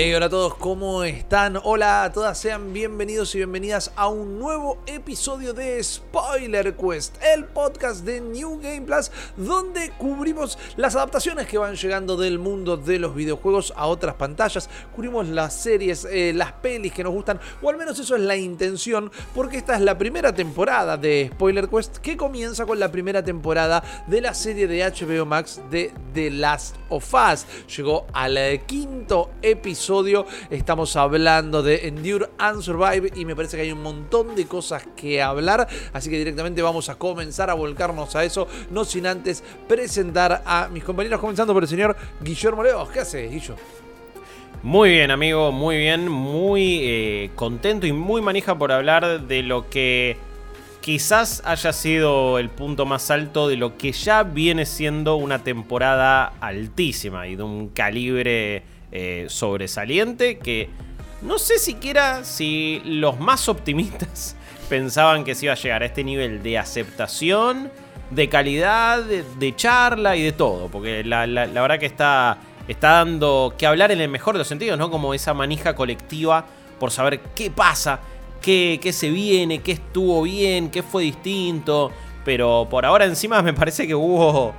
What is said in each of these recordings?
Hey, hola a todos, ¿cómo están? Hola a todas, sean bienvenidos y bienvenidas a un nuevo episodio de Spoiler Quest, el podcast de New Game Plus, donde cubrimos las adaptaciones que van llegando del mundo de los videojuegos a otras pantallas, cubrimos las series, eh, las pelis que nos gustan, o al menos eso es la intención, porque esta es la primera temporada de Spoiler Quest que comienza con la primera temporada de la serie de HBO Max de The Last of Us. Llegó al quinto episodio Estamos hablando de Endure and Survive y me parece que hay un montón de cosas que hablar. Así que directamente vamos a comenzar a volcarnos a eso. No sin antes presentar a mis compañeros, comenzando por el señor Guillermo Leos. ¿Qué hace, Guillo? Muy bien, amigo, muy bien, muy eh, contento y muy manija por hablar de lo que quizás haya sido el punto más alto de lo que ya viene siendo una temporada altísima y de un calibre eh, sobresaliente que no sé siquiera si los más optimistas pensaban que se iba a llegar a este nivel de aceptación, de calidad, de, charla y de todo. Porque la, verdad que está, está dando que hablar en el mejor de los sentidos, ¿no? Como esa manija colectiva por saber qué pasa, qué, qué se viene, qué estuvo bien, qué fue distinto. Pero por ahora encima me parece que hubo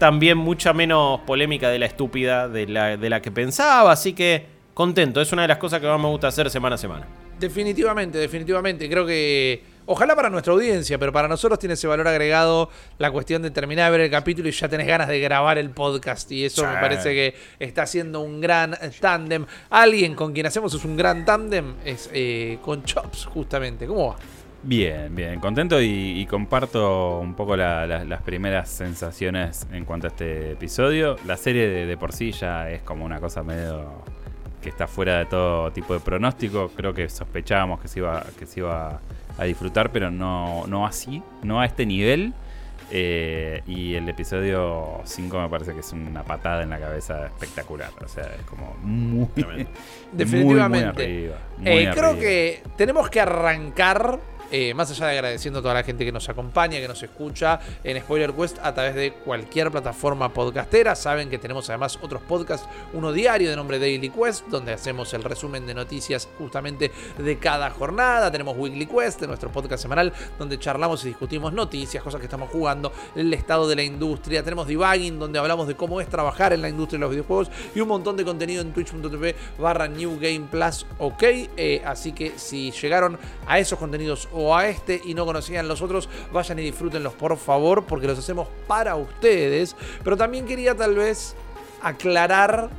también mucha menos polémica de la estúpida de la, de la que pensaba, así que contento, es una de las cosas que más me gusta hacer semana a semana. Definitivamente, definitivamente, creo que ojalá para nuestra audiencia, pero para nosotros tiene ese valor agregado la cuestión de terminar de ver el capítulo y ya tenés ganas de grabar el podcast. Y eso me parece que está haciendo un gran tándem. Alguien con quien hacemos es un gran tándem, es eh, con Chops, justamente. ¿Cómo va? Bien, bien, contento y, comparto un poco las primeras sensaciones en cuanto a este episodio. La serie de, por sí ya es como una cosa medio que está fuera de todo tipo de pronóstico. Creo que sospechábamos que se iba, que se iba a disfrutar, pero no, no así, no a este nivel. Eh, y el episodio 5 me parece que es una patada en la cabeza espectacular. O sea, es como muy. Definitivamente. Eh, creo que tenemos que arrancar eh, más allá de agradeciendo a toda la gente que nos acompaña, que nos escucha en Spoiler Quest a través de cualquier plataforma podcastera. Saben que tenemos además otros podcasts, uno diario de nombre Daily Quest, donde hacemos el resumen de noticias justamente de cada jornada. Tenemos Weekly Quest, nuestro podcast semanal, donde charlamos y discutimos noticias, cosas que estamos jugando, el estado de la industria. Tenemos Debugging, donde hablamos de cómo es trabajar en la industria de los videojuegos y un montón de contenido en twitch.tv barra New Game. Ok, eh, así que si llegaron a esos contenidos o a este y no conocían los otros, vayan y disfrútenlos por favor, porque los hacemos para ustedes. Pero también quería tal vez aclarar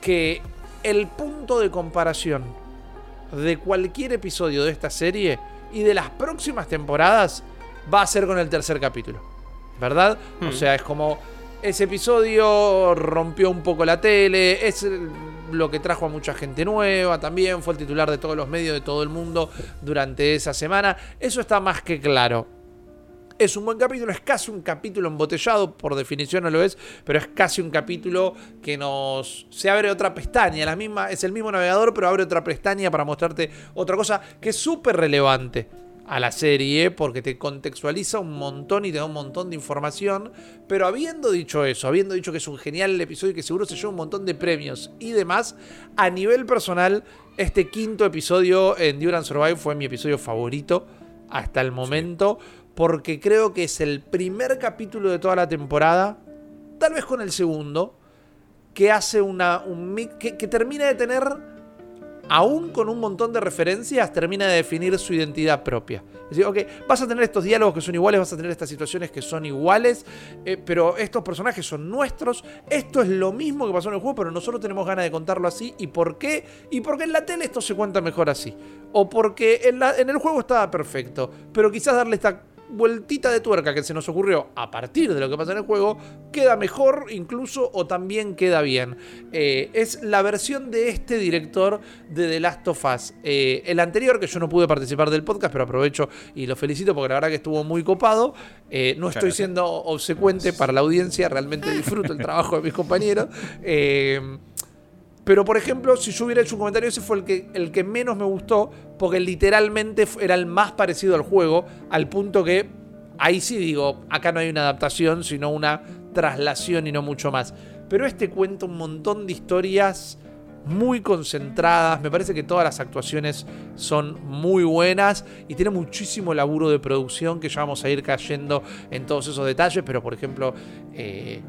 que el punto de comparación de cualquier episodio de esta serie y de las próximas temporadas va a ser con el tercer capítulo. ¿Verdad? O hmm. sea, es como ese episodio rompió un poco la tele, es lo que trajo a mucha gente nueva también, fue el titular de todos los medios de todo el mundo durante esa semana. Eso está más que claro. Es un buen capítulo, es casi un capítulo embotellado, por definición no lo es, pero es casi un capítulo que nos... Se abre otra pestaña, la misma, es el mismo navegador, pero abre otra pestaña para mostrarte otra cosa que es súper relevante a la serie porque te contextualiza un montón y te da un montón de información. Pero habiendo dicho eso, habiendo dicho que es un genial episodio y que seguro se lleva un montón de premios y demás, a nivel personal, este quinto episodio en Durance Survive fue mi episodio favorito hasta el momento. Porque creo que es el primer capítulo de toda la temporada, tal vez con el segundo, que hace una. Un, que, que termina de tener aún con un montón de referencias, termina de definir su identidad propia. Es decir, ok, vas a tener estos diálogos que son iguales, vas a tener estas situaciones que son iguales, eh, pero estos personajes son nuestros. Esto es lo mismo que pasó en el juego, pero nosotros tenemos ganas de contarlo así. ¿Y por qué? Y porque en la tele esto se cuenta mejor así. O porque en, en el juego estaba perfecto, pero quizás darle esta vueltita de tuerca que se nos ocurrió a partir de lo que pasa en el juego, queda mejor incluso o también queda bien. Eh, es la versión de este director de The Last of Us. Eh, el anterior, que yo no pude participar del podcast, pero aprovecho y lo felicito porque la verdad que estuvo muy copado. Eh, no estoy siendo obsecuente para la audiencia, realmente disfruto el trabajo de mis compañeros. Pero, por ejemplo, si yo hubiera hecho un comentario, ese fue el que, menos me gustó, porque literalmente era el más parecido al juego, al punto que ahí sí digo, acá no hay una adaptación, sino una traslación y no mucho más. Pero este cuenta un montón de historias muy concentradas. Me parece que todas las actuaciones son muy buenas y tiene muchísimo laburo de producción que ya vamos a ir cayendo en todos esos detalles. Pero, por ejemplo, eh,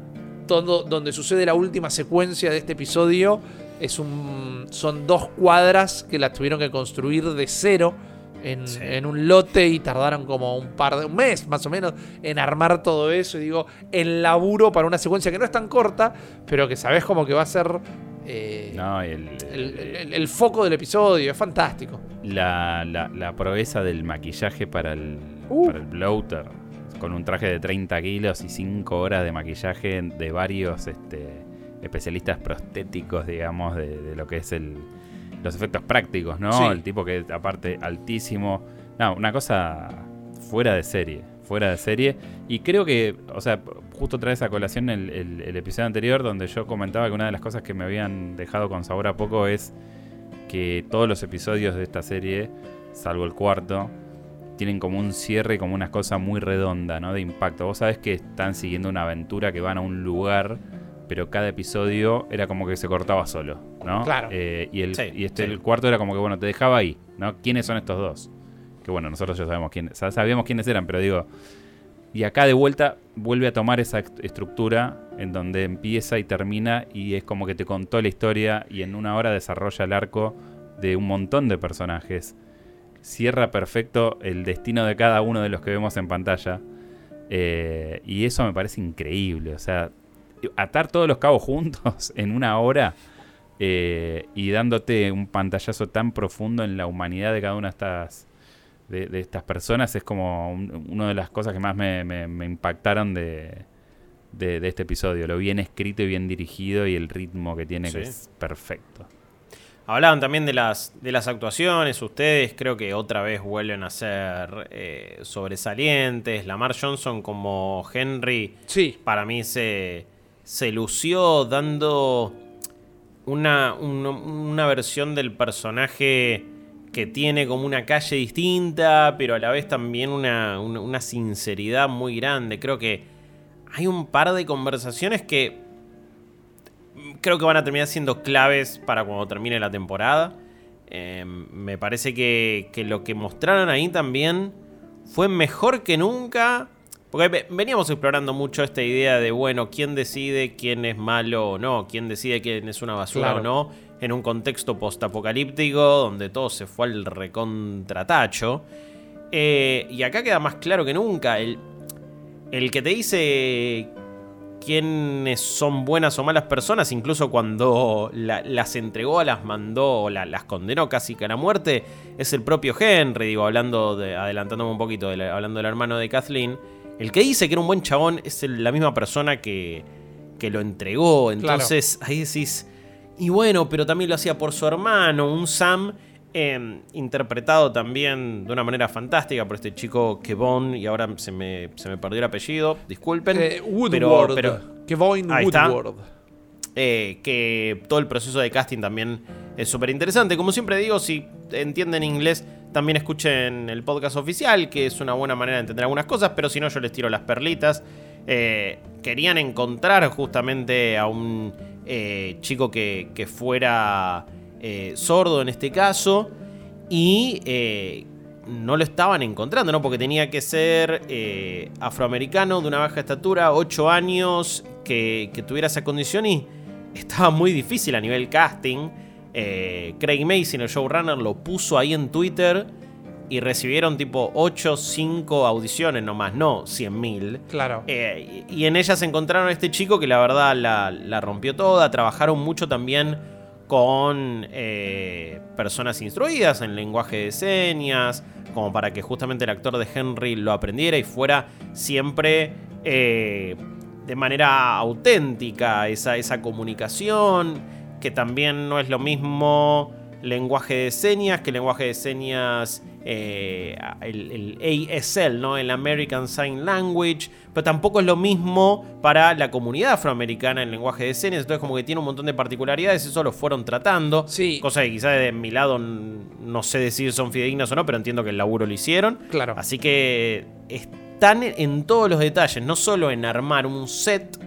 donde sucede la última secuencia de este episodio es un, son dos cuadras que las tuvieron que construir de cero. En, Sí. en un lote y tardaron como un par de un mes más o menos en armar todo eso y digo el laburo para una secuencia que no es tan corta pero que sabes como que va a ser eh, No, y el, el, el- el foco del episodio es fantástico la, la, la proeza del maquillaje para el, Uh. para el bloater. Con un traje de 30 kilos y 5 horas de maquillaje de varios este, especialistas prostéticos, digamos, de, de lo que es el, los efectos prácticos, ¿no? Sí. El tipo que aparte altísimo. No, una cosa fuera de serie. Fuera de serie. Y creo que, o sea, justo trae esa colación el, el- el episodio anterior donde yo comentaba que una de las cosas que me habían dejado con sabor a poco es que todos los episodios de esta serie, salvo el cuarto, tienen como un cierre, como una cosa muy redonda, ¿no? De impacto. Vos sabés que están siguiendo una aventura, que van a un lugar, pero cada episodio era como que se cortaba solo, ¿no? Claro. Eh, y el, Sí, y este, sí. el cuarto era como que, bueno, te dejaba ahí, ¿no? ¿Quiénes son estos dos? Que bueno, nosotros ya sabemos quiénes, sa- sabíamos quiénes eran, pero digo... Y acá de vuelta vuelve a tomar esa est- estructura en donde empieza y termina y es como que te contó la historia y en una hora desarrolla el arco de un montón de personajes. Cierra perfecto el destino de cada uno de los que vemos en pantalla. Eh, y eso me parece increíble. O sea, atar todos los cabos juntos en una hora eh, y dándote un pantallazo tan profundo en la humanidad de cada una de estas, de, de estas personas es como un- una de las cosas que más me, me- me impactaron de, de- de este episodio. Lo bien escrito y bien dirigido y el ritmo que tiene que es perfecto. Hablaban también de las, de las actuaciones, ustedes creo que otra vez vuelven a ser eh, sobresalientes. Lamar Johnson como Henry sí para mí se, se lució dando una, un- una versión del personaje que tiene como una calle distinta, pero a la vez también una, una- una sinceridad muy grande. Creo que hay un par de conversaciones que creo que van a terminar siendo claves para cuando termine la temporada. Eh, me parece que, que lo que mostraron ahí también fue mejor que nunca. Porque ve- veníamos explorando mucho esta idea de, bueno, quién decide quién es malo o no, quién decide quién es una basura Claro. o no, en un contexto postapocalíptico donde todo se fue al recontratacho. Eh, y acá queda más claro que nunca. El, el que te dice quiénes son buenas o malas personas, incluso cuando la- las entregó, las mandó, o la- las condenó casi que a la muerte, es el propio Henry, digo, hablando de, adelantándome un poquito, de la- hablando del hermano de Kathleen. El que dice que era un buen chabón es el- la misma persona que, que lo entregó. Entonces ahí decís, y bueno, pero también lo hacía por su hermano, un Sam. Eh, interpretado también de una manera fantástica por este chico Kevon, y ahora se me, se me perdió el apellido, disculpen. Eh, Woodward pero- pero- Kevin Ahí está. Woodward eh, que todo el proceso de casting también es súper interesante. Como siempre digo, si entienden inglés, también escuchen el podcast oficial, que es una buena manera de entender algunas cosas, pero si no, yo les tiro las perlitas. Eh, querían encontrar justamente a un chico que, que fuera eh, sordo en este caso y eh, no lo estaban encontrando, ¿no? Porque tenía que ser eh, afroamericano, de una baja estatura, 8 años, que, que tuviera esa condición y estaba muy difícil a nivel casting. Craig Mason, el showrunner, lo puso ahí en Twitter y recibieron tipo 8, 5 audiciones nomás, no 100.000. claro Eh, y y en ellas encontraron a este chico que la verdad la, la rompió toda. Trabajaron mucho también con eh, personas instruidas en lenguaje de señas, como para que justamente el actor de Henry lo aprendiera y fuera siempre eh, de manera auténtica esa, esa comunicación, que también no es lo mismo lenguaje de señas que lenguaje de señas eh, el, el ASL, ¿no? El American Sign Language, pero tampoco es lo mismo para la comunidad afroamericana el lenguaje de señas, entonces como que tiene un montón de particularidades, eso lo fueron tratando, Sí. cosa que quizás de mi lado no sé decir si son fidedignas o no, pero entiendo que el laburo lo hicieron, Claro. así que están en todos los detalles, no solo en armar un set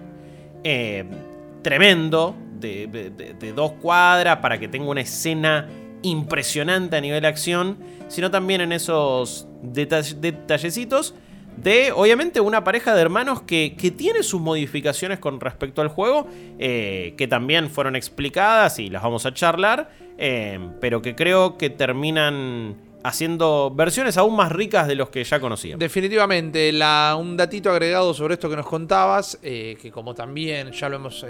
eh, tremendo de, de dos cuadras para que tenga una escena impresionante a nivel acción, sino también en esos detallecitos de, obviamente, una pareja de hermanos que, tiene sus modificaciones con respecto al juego, eh, que también fueron explicadas y las vamos a charlar, eh, pero que creo que terminan haciendo versiones aún más ricas de los que ya conocíamos. Definitivamente, la, un datito agregado sobre esto que nos contabas, eh, que como también ya lo hemos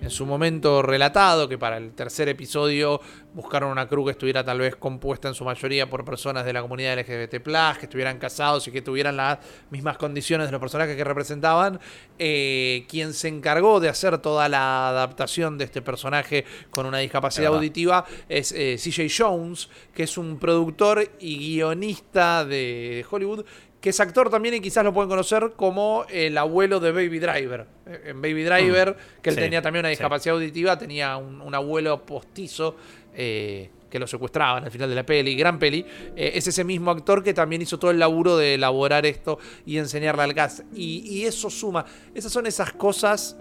en su momento relatado, que para el tercer episodio buscaron una crew que estuviera tal vez compuesta en su mayoría por personas de la comunidad LGBT, que estuvieran casados y que tuvieran las mismas condiciones de los personajes que representaban. Eh, quien se encargó de hacer toda la adaptación de este personaje con una discapacidad auditiva es eh, CJ Jones, que es un productor y guionista de Hollywood que es actor también y quizás lo pueden conocer como el abuelo de Baby Driver. En Baby Driver, mm. que él tenía también una discapacidad auditiva, tenía un, abuelo postizo eh, que lo secuestraban al final de la peli, gran peli. Eh, es ese mismo actor que también hizo todo el laburo de elaborar esto y enseñarle al gas. y eso suma. Esas son esas cosas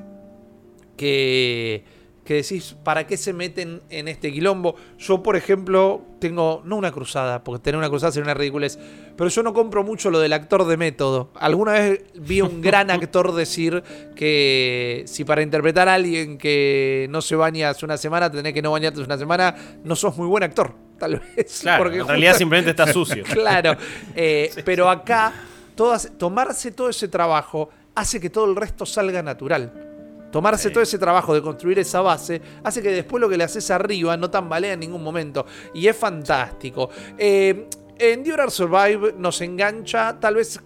que que decís, ¿para qué se meten en este quilombo? Yo, por ejemplo, tengo, no una cruzada, porque tener una cruzada sería una ridiculez, pero yo no compro mucho lo del actor de método. Alguna vez vi un gran actor decir que si para interpretar a alguien que no se baña hace una semana, tenés que no bañarte hace una semana, no sos muy buen actor, tal vez. Claro, porque en realidad simplemente está sucio. claro, eh, pero acá todas, tomarse todo ese trabajo hace que todo el resto salga natural. Tomarse todo ese trabajo de construir esa base hace que después lo que le haces arriba no tambalea en ningún momento. Y es fantástico. Eh, en Endure Survive nos engancha tal vez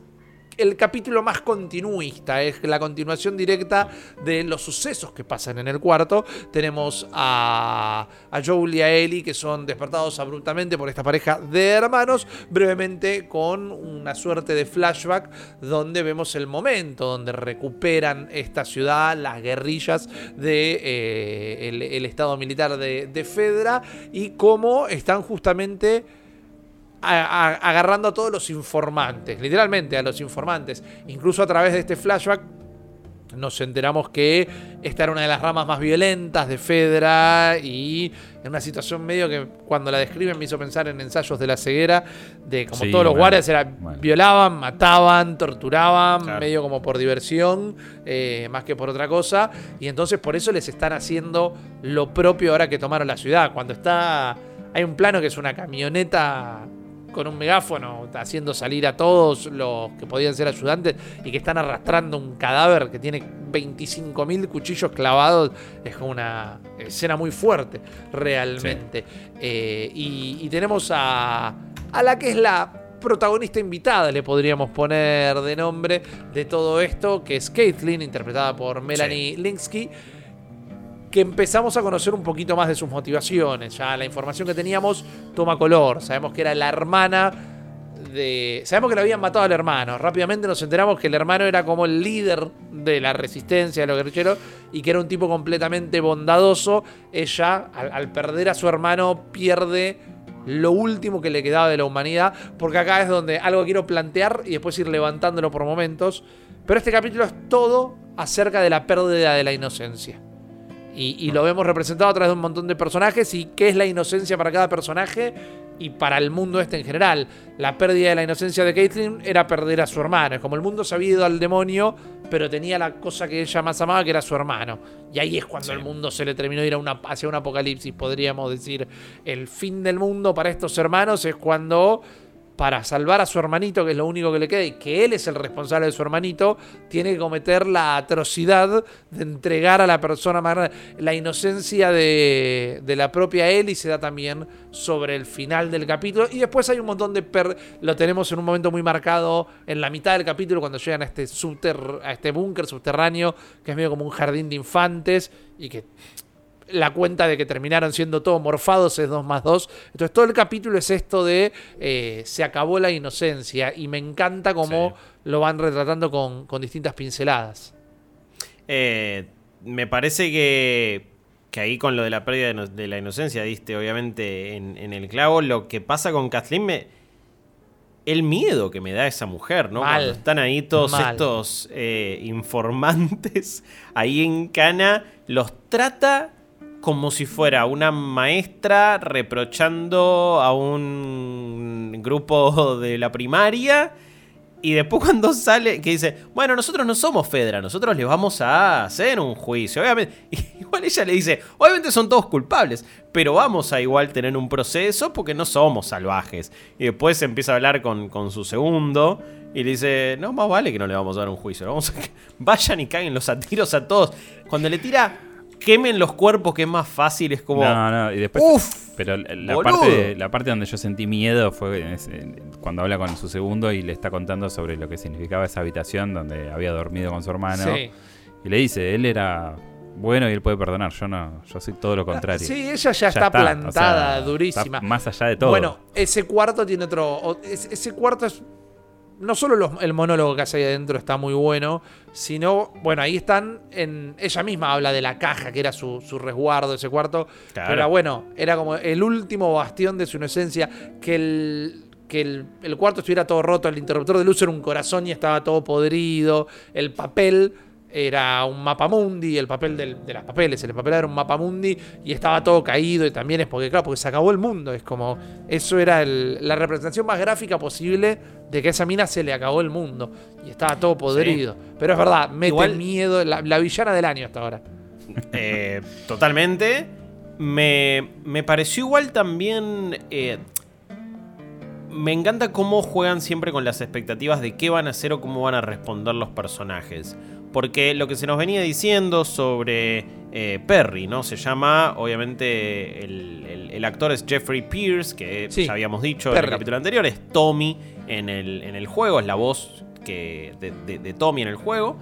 el capítulo más continuista, es la continuación directa de los sucesos que pasan en el cuarto. Tenemos a, a Joel y a Ellie que son despertados abruptamente por esta pareja de hermanos, brevemente con una suerte de flashback donde vemos el momento donde recuperan esta ciudad, las guerrillas del de, eh, estado militar de, de Fedra y cómo están justamente agarrando a todos los informantes, literalmente a los informantes. Incluso a través de este flashback nos enteramos que esta era una de las ramas más violentas de Fedra y en una situación medio que cuando la describen me hizo pensar en ensayos de la ceguera, de como todos los guardias era, violaban, mataban, torturaban, medio como por diversión, eh, más que por otra cosa. Y entonces por eso les están haciendo lo propio ahora que tomaron la ciudad. Cuando está... Hay un plano que es una camioneta con un megáfono haciendo salir a todos los que podían ser ayudantes y que están arrastrando un cadáver que tiene 25.000 cuchillos clavados. Es una escena muy fuerte, realmente. Eh, y, tenemos a, a la que es la protagonista invitada, le podríamos poner de nombre de todo esto, que es Caitlyn, interpretada por Melanie Linsky que empezamos a conocer un poquito más de sus motivaciones. Ya la información que teníamos toma color. Sabemos que era la hermana de. Sabemos que le habían matado al hermano. Rápidamente nos enteramos que el hermano era como el líder de la resistencia de los guerrilleros y que era un tipo completamente bondadoso. Ella, al, perder a su hermano, pierde lo último que le quedaba de la humanidad. Porque acá es donde algo quiero plantear y después ir levantándolo por momentos. Pero este capítulo es todo acerca de la pérdida de la inocencia. Y, lo vemos representado a través de un montón de personajes y qué es la inocencia para cada personaje y para el mundo este en general. La pérdida de la inocencia de Caitlyn era perder a su hermano. Es como el mundo se había ido al demonio, pero tenía la cosa que ella más amaba, que era su hermano. Y ahí es cuando el mundo se le terminó de ir a una, hacia un apocalipsis, podríamos decir. El fin del mundo para estos hermanos es cuando para salvar a su hermanito, que es lo único que le queda, y que él es el responsable de su hermanito, tiene que cometer la atrocidad de entregar a la persona más grande. La inocencia de, la propia Ellie se da también sobre el final del capítulo. Y después hay un montón de... lo tenemos en un momento muy marcado en la mitad del capítulo, cuando llegan a este, a este búnker subterráneo, que es medio como un jardín de infantes, y que la cuenta de que terminaron siendo todos morfados es 2 más 2. Entonces todo el capítulo es esto de eh, se acabó la inocencia y me encanta cómo lo van retratando con, distintas pinceladas. Eh, me parece que, que, ahí con lo de la pérdida de, la inocencia diste obviamente en, el clavo. Lo que pasa con Kathleen me, el miedo que me da esa mujer, ¿no? Mal. Cuando están ahí todos Mal. estos eh, informantes ahí en Cana, los trata como si fuera una maestra reprochando a un grupo de la primaria. Y después cuando sale, que dice, bueno, nosotros no somos Fedra, nosotros les vamos a hacer un juicio. Obviamente, igual ella le dice, obviamente son todos culpables, pero vamos a igual tener un proceso porque no somos salvajes. Y después empieza a hablar con, con su segundo y le dice, no, más vale que no le vamos a dar un juicio, vamos vayan y caguen los tiros a todos. Cuando le tira, quemen los cuerpos, que es más fácil, es como... No, no, y después. Uf, pero la boludo. parte, la parte donde yo sentí miedo fue ese- cuando habla con su segundo y le está contando sobre lo que significaba esa habitación donde había dormido con su hermano. Sí. Y le dice, él era bueno y él puede perdonar. Yo no, yo soy todo lo contrario. Sí, ella ya, está, plantada, o sea, durísima. está más allá de todo. Bueno, ese cuarto tiene otro. Ese cuarto es. No solo los- el monólogo que hace ahí adentro está muy bueno, sino, bueno, ahí están, en, ella misma habla de la caja, que era su, su resguardo, ese cuarto. Claro. Pero bueno, era como el último bastión de su inocencia, que el, que el, el cuarto estuviera todo roto, el interruptor de luz era un corazón y estaba todo podrido, el papel era un mapamundi, el papel del- de las papeles, el papel era un mapamundi y estaba todo caído y también es porque, claro, porque se acabó el mundo, es como, eso era el- la representación más gráfica posible de que a esa mina se le acabó el mundo y estaba todo podrido. Pero es verdad, mete Igual- miedo, la, la villana del año hasta ahora. Eh, totalmente. Me, me pareció igual también. eh, me encanta cómo juegan siempre con las expectativas de qué van a hacer o cómo van a responder los personajes. Porque lo que se nos venía diciendo sobre eh, Perry, ¿no? Se llama, obviamente, el, el- el actor es Jeffrey Pierce, que Sí, ya habíamos dicho en el capítulo anterior, es Tommy en el, en el juego, es la voz que, de, de- de Tommy en el juego.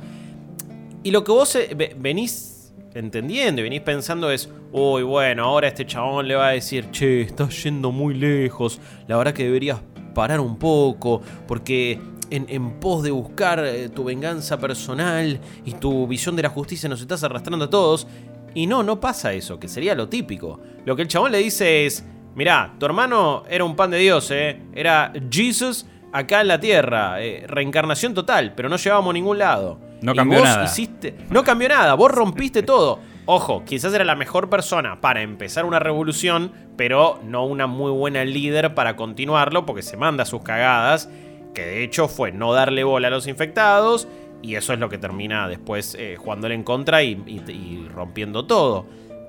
Y lo que vos eh, ve- venís entendiendo y venís pensando es, uy, bueno, ahora este chabón le va a decir, che, estás yendo muy lejos, la verdad que deberías parar un poco, porque en, en pos de buscar eh, tu venganza personal y tu visión de la justicia nos estás arrastrando a todos. Y no, no pasa eso, que sería lo típico. Lo que el chabón le dice es, mirá, tu hermano era un pan de Dios, ¿eh? Era Jesus acá en la tierra, eh, reencarnación total, pero no llevábamos a ningún lado. No Y cambió vos nada. hiciste- no cambió nada, vos rompiste todo. Ojo, quizás era la mejor persona para empezar una revolución, pero no una muy buena líder para continuarlo, porque se manda sus cagadas, que de hecho fue no darle bola a los infectados, y eso es lo que termina después eh, jugándole en contra y, rompiendo todo.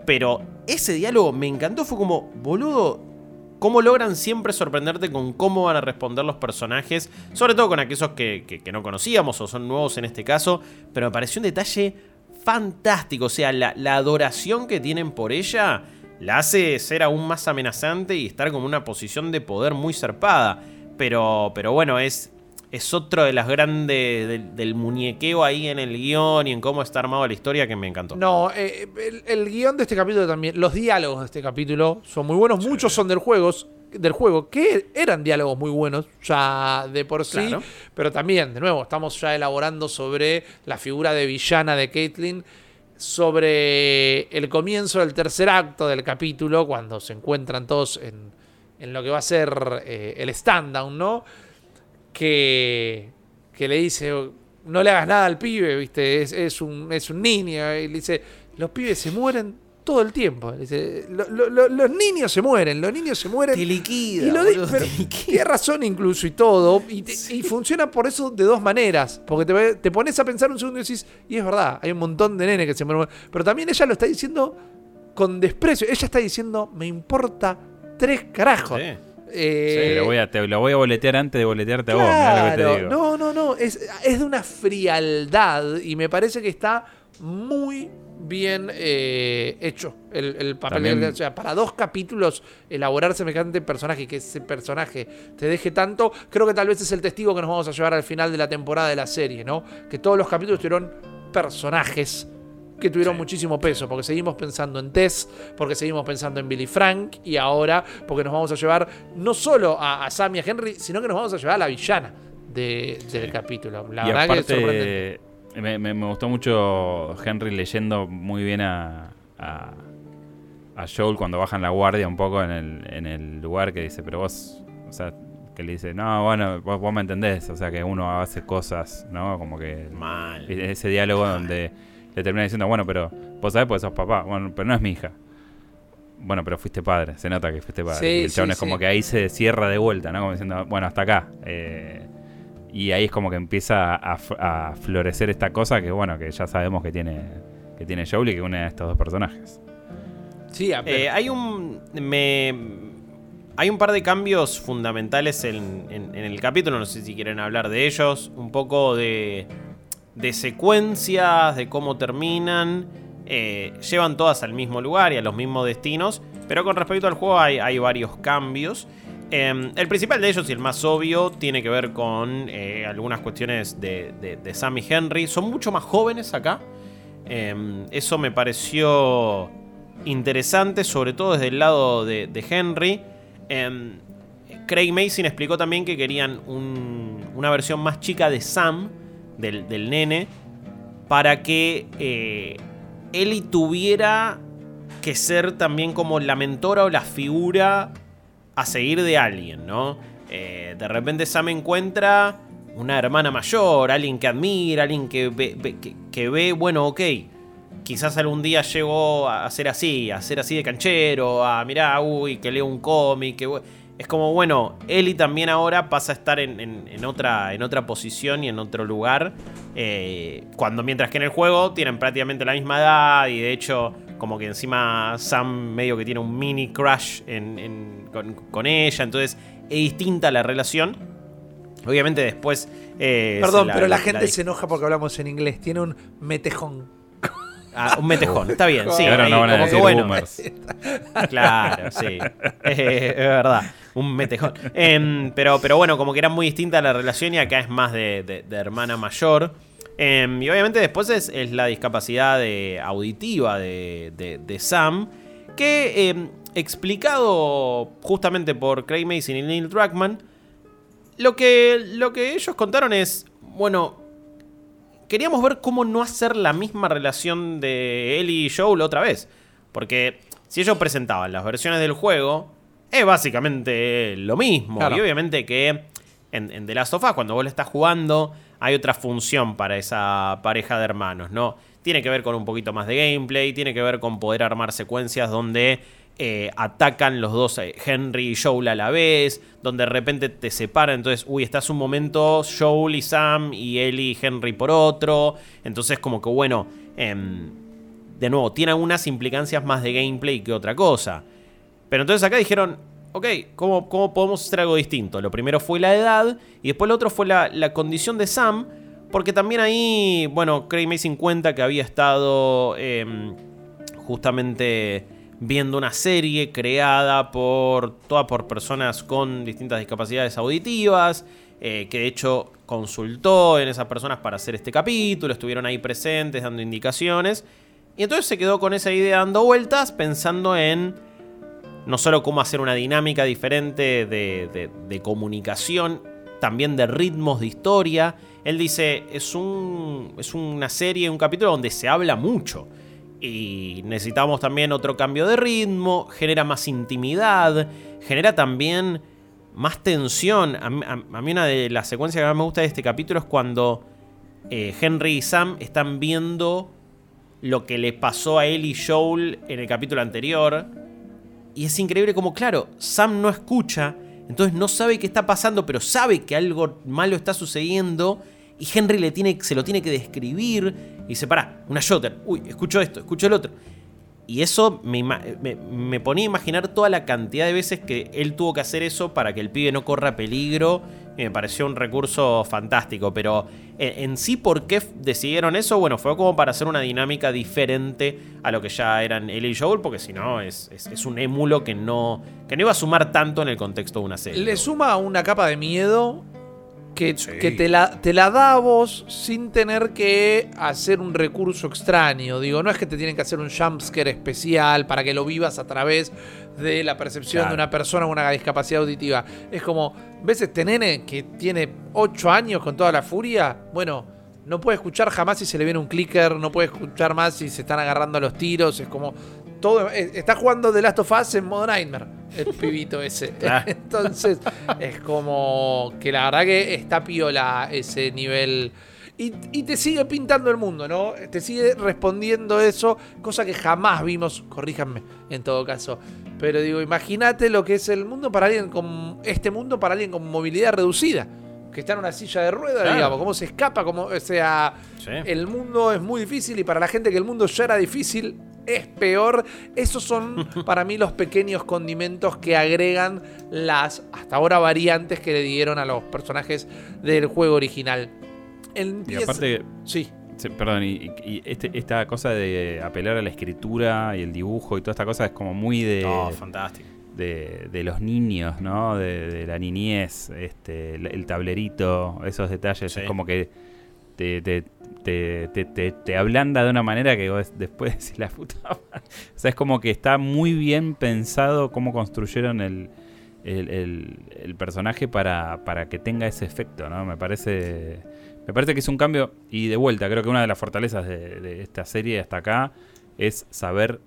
Pero ese diálogo me encantó, fue como, boludo, cómo logran siempre sorprenderte con cómo van a responder los personajes, sobre todo con aquellos que, no conocíamos o son nuevos en este caso, pero me pareció un detalle fantástico, o sea, la, adoración que tienen por ella la hace ser aún más amenazante y estar como una posición de poder muy zarpada, pero, pero bueno, es... Es otro de las grandes del, del muñequeo ahí en el guion y en cómo está armado la historia que me encantó. No, eh, el, el guion de este capítulo también, los diálogos de este capítulo son muy buenos, muchos son del juego, del juego, que eran diálogos muy buenos ya de por sí, Claro. pero también, de nuevo, estamos ya elaborando sobre la figura de villana de Caitlyn, sobre el comienzo del tercer acto del capítulo, cuando se encuentran todos en, en lo que va a ser eh, el stand-down, ¿no? que, que le dice, no le hagas nada al pibe, ¿viste? Es, es un, es un niño. Y le dice, los pibes se mueren todo el tiempo. Le dice, "Lo- lo- lo- los niños se mueren, los niños se mueren. Te liquida, Y lo boludo, pero te liquida. tiene razón incluso y todo. Y, te- y funciona por eso de dos maneras. Porque te, te pones a pensar un segundo y decís, y es verdad, hay un montón de nenes que se mueren. Pero también ella lo está diciendo con desprecio. Ella está diciendo, me importa tres carajos. Sí. Eh, Te lo, voy a, te lo voy a boletear antes de boletearte a vos. mirá lo que te Claro, digo. no, no, no. Es, es de una frialdad y me parece que está muy bien eh, hecho el, el papel. También- o sea, para dos capítulos elaborar semejante personaje y que ese personaje te deje tanto, creo que tal vez es el testigo que nos vamos a llevar al final de la temporada de la serie, ¿no? Que todos los capítulos tuvieron personajes que tuvieron Sí. muchísimo peso, porque seguimos pensando en Tess, porque seguimos pensando en Billy Frank, y ahora porque nos vamos a llevar no solo a, a Sam y a Henry, sino que nos vamos a llevar a la villana de- del capítulo. La y verdad que es sorprendente. aparte, me, me- me gustó mucho Henry leyendo muy bien a, a, a Joel cuando bajan la guardia un poco en el, en el lugar que dice, pero vos, o sea, que le dice, no, bueno, vos, vos me entendés, o sea que uno hace cosas, ¿no? Como que Mal. ese diálogo donde le termina diciendo, bueno, pero vos sabés porque sos papá, bueno, pero no es mi hija. Bueno, pero fuiste padre, se nota que fuiste padre. Sí, y el chabón sí, es como sí. que ahí se cierra de vuelta, ¿no? Como diciendo, bueno, hasta acá. Eh, y ahí es como que empieza a, florecer esta cosa que, bueno, que ya sabemos que tiene, que tiene Joel y que une a estos dos personajes. Sí, a ver. Eh, hay un. Me, hay un par de cambios fundamentales en, en- en el capítulo. No sé si quieren hablar de ellos. Un poco de. De secuencias, de cómo terminan. Eh, llevan todas al mismo lugar y a los mismos destinos. Pero con respecto al juego hay, varios cambios. Eh, el principal de ellos y el más obvio tiene que ver con eh, algunas cuestiones de, de, Sam y Henry. Son mucho más jóvenes acá. Eh, eso me pareció interesante, sobre todo desde el lado de, Henry. Eh, Craig Mason explicó también que querían un- una versión más chica de Sam, del, del nene, para que eh, Ellie tuviera que ser también como la mentora o la figura a seguir de alguien, ¿no? Eh, de repente Sam encuentra una hermana mayor, alguien que admira, alguien que ve, que ve, bueno, ok, quizás algún día llegó a ser así, a ser así de canchero, a mirá, uy, que leo un cómic, que... Es como, bueno, Ellie también ahora pasa a estar en, en- en otra, en otra posición y en otro lugar. eh, cuando mientras que en el juego tienen prácticamente la misma edad y de hecho como que encima Sam medio que tiene un mini crush en- en- con, con ella. Entonces es distinta la relación. Obviamente después... eh, Perdón, pero la gente la- se enoja porque hablamos en inglés. Tiene un metejón. Ah, un metejón, está bien, sí. ahí no van a decir bueno. boomers. Claro, sí. Eh, es verdad. Un metejón. Em, pero, pero bueno, como que era muy distinta la relación y acá es más de, de- de hermana mayor. Em, y obviamente después es, la discapacidad de- auditiva de, de- Sam. Que em, explicado justamente por Craig Mason y Neil Druckmann. Lo que, lo que ellos contaron es. Bueno, queríamos ver cómo no hacer la misma relación de Ellie y Joel otra vez. Porque si ellos presentaban las versiones del juego, es básicamente lo mismo. Claro. Y obviamente que en, en The Last of Us, cuando vos lo estás jugando, hay otra función para esa pareja de hermanos, ¿no? Tiene que ver con un poquito más de gameplay, tiene que ver con poder armar secuencias donde eh, atacan los dos, eh, Henry y Joel a la vez, donde de repente te separan, entonces, uy, estás un momento Joel y Sam y Ellie y Henry por otro, entonces como que bueno, em, de nuevo, tiene algunas implicancias más de gameplay que otra cosa. Pero entonces acá dijeron, ok, ¿cómo, cómo podemos hacer algo distinto? Lo primero fue la edad y después lo otro fue la, la condición de Sam, porque también ahí, bueno, Craig Mason cuenta que había estado em, justamente viendo una serie creada por toda por personas con distintas discapacidades auditivas, eh, que de hecho consultó en esas personas para hacer este capítulo, estuvieron ahí presentes dando indicaciones, y entonces se quedó con esa idea dando vueltas, pensando en no solo cómo hacer una dinámica diferente de, de- comunicación, también de ritmos de historia. Él dice, es, un, es una serie, un capítulo donde se habla mucho. Y necesitamos también otro cambio de ritmo, genera más intimidad, genera también más tensión. A, mí- a- a mí una de las secuencias que más me gusta de este capítulo es cuando eh, Henry y Sam están viendo lo que le pasó a él y Joel en el capítulo anterior. Y es increíble como, claro, Sam no escucha, entonces no sabe qué está pasando, pero sabe que algo malo está sucediendo. Y Henry le tiene, se lo tiene que describir. Y dice, pará, una shotter. Uy, escucho esto, escucho el otro. Y eso me, me- ponía a imaginar toda la cantidad de veces que él tuvo que hacer eso para que el pibe no corra peligro. Y me pareció un recurso fantástico. Pero en, en sí, ¿por qué decidieron eso? Bueno, fue como para hacer una dinámica diferente a lo que ya eran él y Joel. Porque si no, es, es- es un émulo que no, que no iba a sumar tanto en el contexto de una serie. Le suma una capa de miedo que, Sí. que te, la, te la da a vos sin tener que hacer un recurso extraño. Digo, no es que te tienen que hacer un jumpscare especial para que lo vivas a través de la percepción Claro. de una persona con una discapacidad auditiva. Es como, ¿ves este nene que tiene 8 años con toda la furia? Bueno, no puede escuchar jamás si se le viene un clicker, no puede escuchar más si se están agarrando a los tiros. Es como, todo, eh, está jugando The Last of Us en modo Nightmare, el pibito ese. Entonces, es como que la verdad que está piola ese nivel. Y, y te sigue pintando el mundo, ¿no? Te sigue respondiendo eso, cosa que jamás vimos, corríjanme en todo caso. Pero digo, imagínate lo que es el mundo para alguien con. Este mundo para alguien con movilidad reducida. Que está en una silla de ruedas, Claro. digamos, cómo se escapa, como, o sea, Sí. el mundo es muy difícil y para la gente que el mundo ya era difícil es peor. Esos son para mí los pequeños condimentos que agregan las hasta ahora variantes que le dieron a los personajes del juego original. Y aparte, sí, perdón, y, y este- esta cosa de apelar a la escritura y el dibujo y toda esta cosa es como muy de, No, fantástico. De, de los niños, ¿no? De, de la niñez, este, el, el tablerito, esos detalles. Sí. Es como que te, te, te, te, te- te ablanda de una manera que vos después decís la puta madre". O sea, es como que está muy bien pensado cómo construyeron el, el, el- el personaje para, para que tenga ese efecto, ¿no? Me parece, me parece que es un cambio. Y de vuelta, creo que una de las fortalezas de, de esta serie hasta acá es saber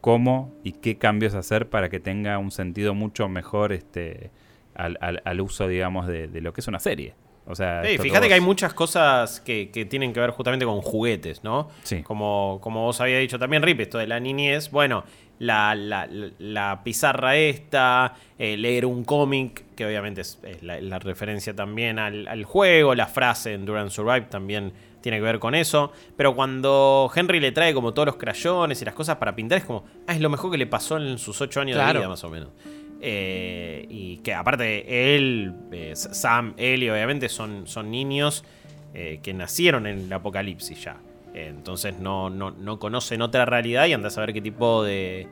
cómo y qué cambios hacer para que tenga un sentido mucho mejor este al, al- al uso, digamos, de, de lo que es una serie. O sea, Sí, fíjate vos- que hay muchas cosas que, que tienen que ver justamente con juguetes, ¿no? Sí. Como, como vos había dicho también, Rip, esto de la niñez. Bueno, la, la- la- pizarra esta, eh, leer un cómic, que obviamente es, es la, la referencia también al, al juego, la frase en Durant Survive también tiene que ver con eso. Pero cuando Henry le trae como todos los crayones y las cosas para pintar, es como, ah, es lo mejor que le pasó en sus ocho años Claro. de vida, más o menos. Eh, y que aparte él, eh, Sam, él y obviamente son, son niños eh, que nacieron en el apocalipsis ya. Entonces no, no, no conocen otra realidad y andas a ver qué tipo de,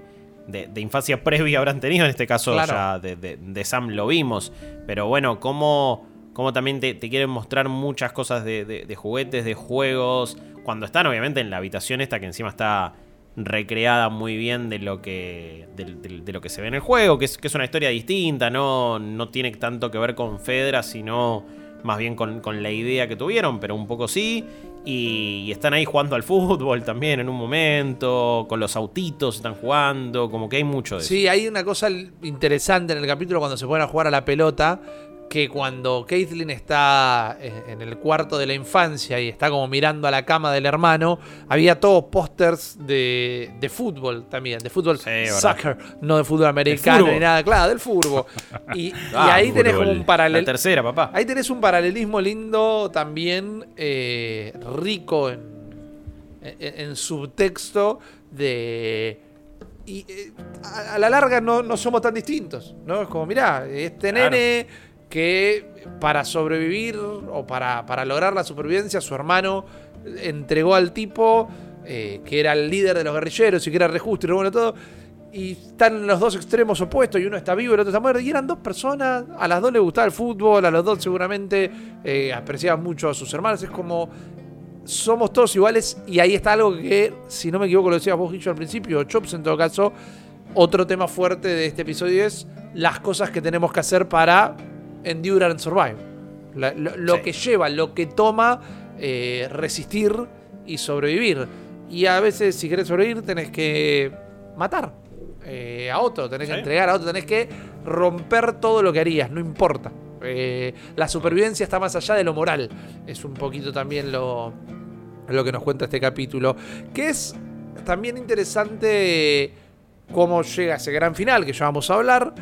de, de infancia previa habrán tenido. En este caso Claro. ya de, de- de Sam lo vimos. Pero bueno, cómo, cómo también te, quieren mostrar muchas cosas de, de- juguetes, de juegos. Cuando están obviamente en la habitación esta que encima está recreada muy bien de lo que de, lo que se ve en el juego, que es, una historia distinta, no, no tiene tanto que ver con Fedra, sino más bien con, con la idea que tuvieron, pero un poco sí. Y, y están ahí jugando al fútbol también en un momento, con los autitos están jugando, como que hay mucho de eso. Sí, hay una cosa interesante en el capítulo cuando se ponen a jugar a la pelota, que cuando Caitlyn está en en el cuarto de la infancia y está como mirando a la cama del hermano, había todos pósters de, de fútbol también, de fútbol Sí, verdad. soccer, no de fútbol americano ni nada, claro, del fútbol. Y, y Ah, ahí tenés como un La paralelo. tercera, papá. Ahí tenés un paralelismo lindo también eh, rico en, en- en subtexto de... Y eh, a, a la larga no, no somos tan distintos, ¿no? Es como, mirá, este Claro. Que para sobrevivir o para, para lograr la supervivencia, su hermano entregó al tipo eh, que era el líder de los guerrilleros y que era re justo y bueno todo. Y están en los dos extremos opuestos y uno está vivo y el otro está muerto. Y eran dos personas, a las dos les gustaba el fútbol, a los dos seguramente eh, apreciaban mucho a sus hermanos. Es como, somos todos iguales y ahí está algo que, si no me equivoco, lo decías vos, Guillo, al principio, Chops en todo caso, otro tema fuerte de este episodio es las cosas que tenemos que hacer para endure and survive. La- lo lo Sí. que lleva, lo que toma eh, resistir y sobrevivir. Y a veces, si querés sobrevivir, tenés que matar eh, a otro, tenés que entregar a otro, tenés que romper todo lo que harías, no importa. Eh, la supervivencia está más allá de lo moral. Es un poquito también lo, lo que nos cuenta este capítulo. Que es también interesante cómo llega ese gran final que ya vamos a hablar,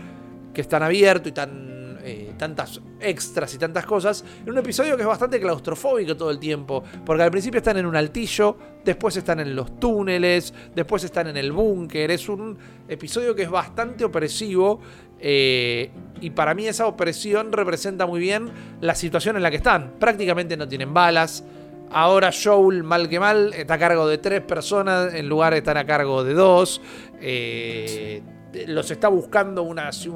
que es tan abierto y tan eh, tantas extras y tantas cosas, en un episodio que es bastante claustrofóbico todo el tiempo, porque al principio están en un altillo, después están en los túneles, después están en el búnker, es un episodio que es bastante opresivo eh, y para mí esa opresión representa muy bien la situación en la que están, prácticamente no tienen balas, Ahora Joel, mal que mal, está a cargo de tres personas, en lugar de estar a cargo de dos. Eh, los está buscando una, ci-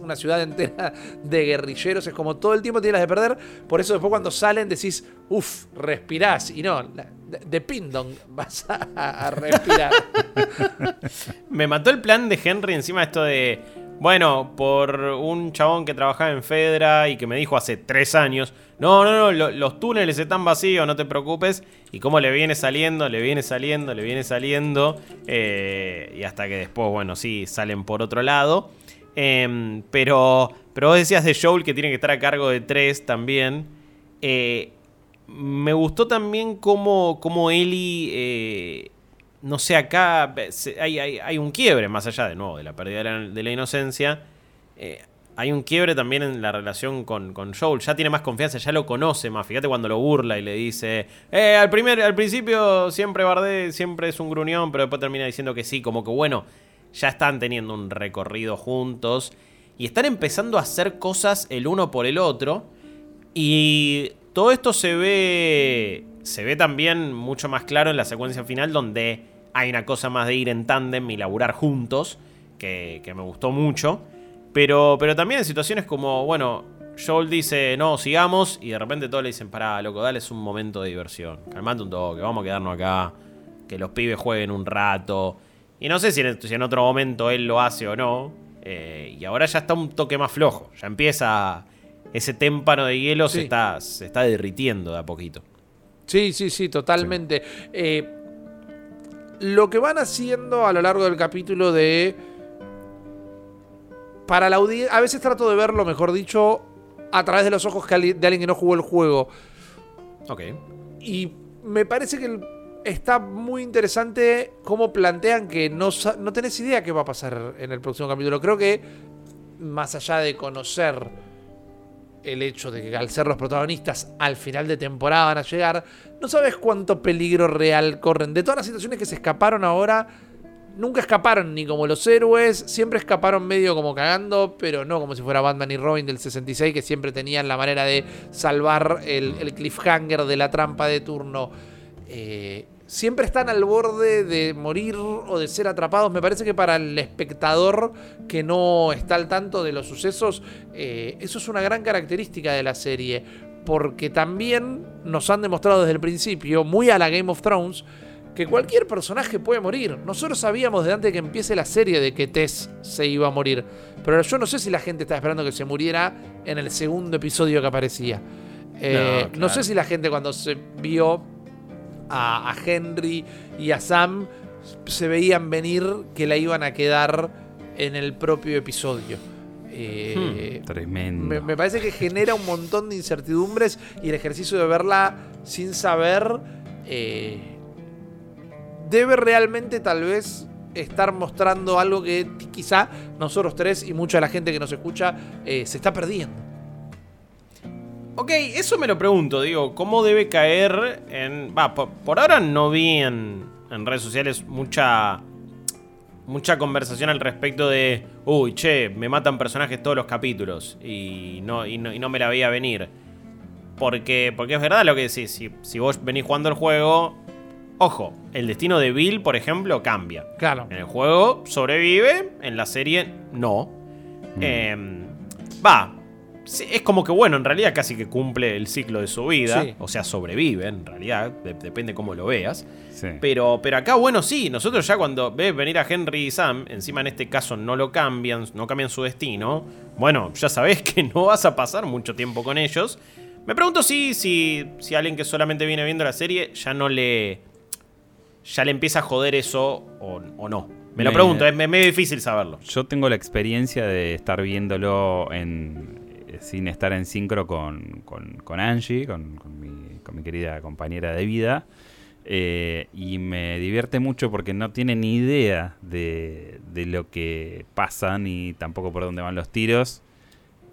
una, ciudad entera de guerrilleros. Es como todo el tiempo tienes de perder. Por eso después cuando salen decís, uff, respirás. Y no, de, Pindong vas a, a respirar. Me mató el plan de Henry encima esto de. Bueno, por un chabón que trabajaba en Fedra y que me dijo hace tres años, no, no, no, los túneles están vacíos, no te preocupes. Y cómo le viene saliendo, le viene saliendo, le viene saliendo. Eh, y hasta que después, bueno, sí, salen por otro lado. Em, pero, pero vos decías de Joel que tiene que estar a cargo de tres también. Eh, me gustó también cómo, cómo Ellie, eh, no sé, acá hay, un quiebre, más allá de nuevo de la pérdida de la, inocencia. Eh, hay un quiebre también en la relación con, con, Joel. Ya tiene más confianza, ya lo conoce más. Fíjate cuando lo burla y le dice: eh, al, primer, al principio siempre bardé, siempre es un gruñón, pero después termina diciendo que sí. Como que bueno, ya están teniendo un recorrido juntos y están empezando a hacer cosas el uno por el otro. Y todo esto se ve, se ve también mucho más claro en la secuencia final donde hay una cosa más de ir en tándem y laburar juntos, que, me gustó mucho. Pero, pero también en situaciones como, bueno, Joel dice, no, sigamos, y de repente todos le dicen, pará, loco, dale, es un momento de diversión. Calmate un toque, vamos a quedarnos acá, que los pibes jueguen un rato. Y no sé si en, otro momento él lo hace o no. Eh, y ahora ya está un toque más flojo. Ya empieza ese témpano de hielo se, está, se está derritiendo de a poquito. Sí, sí, sí, totalmente. Eh, lo que van haciendo a lo largo del capítulo de... Para la audiencia... A veces trato de verlo, mejor dicho, a través de los ojos de alguien que no jugó el juego. Ok. Y me parece que está muy interesante cómo plantean que no, no tenés idea qué va a pasar en el próximo capítulo. Creo que, más allá de conocer el hecho de que al ser los protagonistas al final de temporada van a llegar, no sabes cuánto peligro real corren. De todas las situaciones que se escaparon ahora, nunca escaparon ni como los héroes, siempre escaparon medio como cagando, pero no como si fuera Batman y Robin del 66, que siempre tenían la manera de salvar el, cliffhanger de la trampa de turno. Eh, siempre están al borde de morir o de ser atrapados. Me parece que para el espectador que no está al tanto de los sucesos, eh, eso es una gran característica de la serie. Porque también nos han demostrado desde el principio, muy a la Game of Thrones, que cualquier personaje puede morir. Nosotros sabíamos desde antes de que empiece la serie de que Tess se iba a morir. Pero yo no sé si la gente estaba esperando que se muriera en el segundo episodio que aparecía. Eh, no sé si la gente cuando se vio a, Henry y a Sam se veían venir que la iban a quedar en el propio episodio. Eh, hmm, tremendo. Me, parece que genera un montón de incertidumbres y el ejercicio de verla sin saber eh, debe realmente tal vez estar mostrando algo que quizá nosotros tres y mucha de la gente que nos escucha eh, se está perdiendo. Ok, eso me lo pregunto, digo, ¿cómo debe caer en... Va, por, ahora no vi en, redes sociales mucha... Mucha conversación al respecto de, uy, che, me matan personajes todos los capítulos y no, y no, me la veía venir. Porque, porque es verdad lo que decís, si, si vos venís jugando el juego, ojo, el destino de Bill, por ejemplo, cambia. Claro. En el juego sobrevive, en la serie no. Mm. Em, es como que, bueno, en realidad casi que cumple el ciclo de su vida. O sea, sobrevive, en realidad. depende cómo lo veas. Pero, pero acá, bueno, sí. Nosotros ya cuando ves venir a Henry y Sam, encima en este caso no lo cambian, no cambian su destino. Bueno, ya sabes que no vas a pasar mucho tiempo con ellos. Me pregunto si, si, si alguien que solamente viene viendo la serie ya no le. ya le empieza a joder eso o, no. Me, lo pregunto, es medio difícil saberlo. Yo tengo la experiencia de estar viéndolo en, sin estar en sincro con, con, Angie, con, mi, querida compañera de vida. Eh, y me divierte mucho porque no tiene ni idea de, lo que pasa ni tampoco por dónde van los tiros.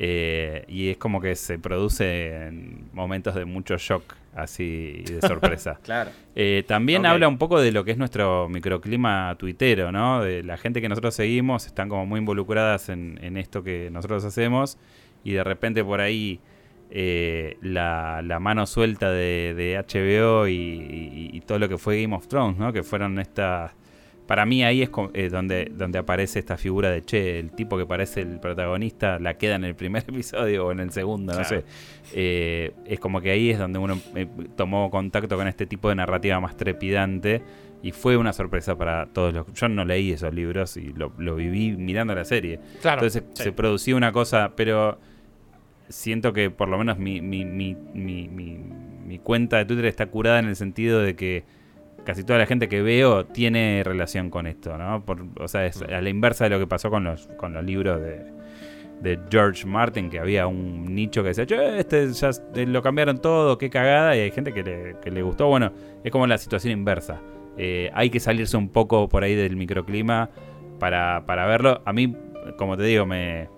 Eh, y es como que se produce en momentos de mucho shock así de sorpresa. claro. Eh, también habla un poco de lo que es nuestro microclima tuitero, ¿no? De la gente que nosotros seguimos, están como muy involucradas en, en esto que nosotros hacemos y de repente por ahí eh, la, mano suelta de, HBO y, todo lo que fue Game of Thrones, ¿no? Que fueron estas... Para mí ahí es eh, donde, donde aparece esta figura de Che, el tipo que parece el protagonista, la queda en el primer episodio o en el segundo, no sé. Eh, es como que ahí es donde uno tomó contacto con este tipo de narrativa más trepidante y fue una sorpresa para todos los... Yo no leí esos libros y lo, lo viví mirando la serie. Claro. Entonces sí. se producía una cosa, pero siento que por lo menos mi, mi, mi, mi, mi- mi cuenta de Twitter está curada en el sentido de que casi toda la gente que veo tiene relación con esto, ¿no? Por- o sea, es a la inversa de lo que pasó con los, con los libros de, de George Martin, que había un nicho que decía, che, este ya eh, lo cambiaron todo, qué cagada, y hay gente que le, que le gustó. Bueno, es como la situación inversa. Eh, hay que salirse un poco por ahí del microclima para, para verlo. A mí, como te digo, me,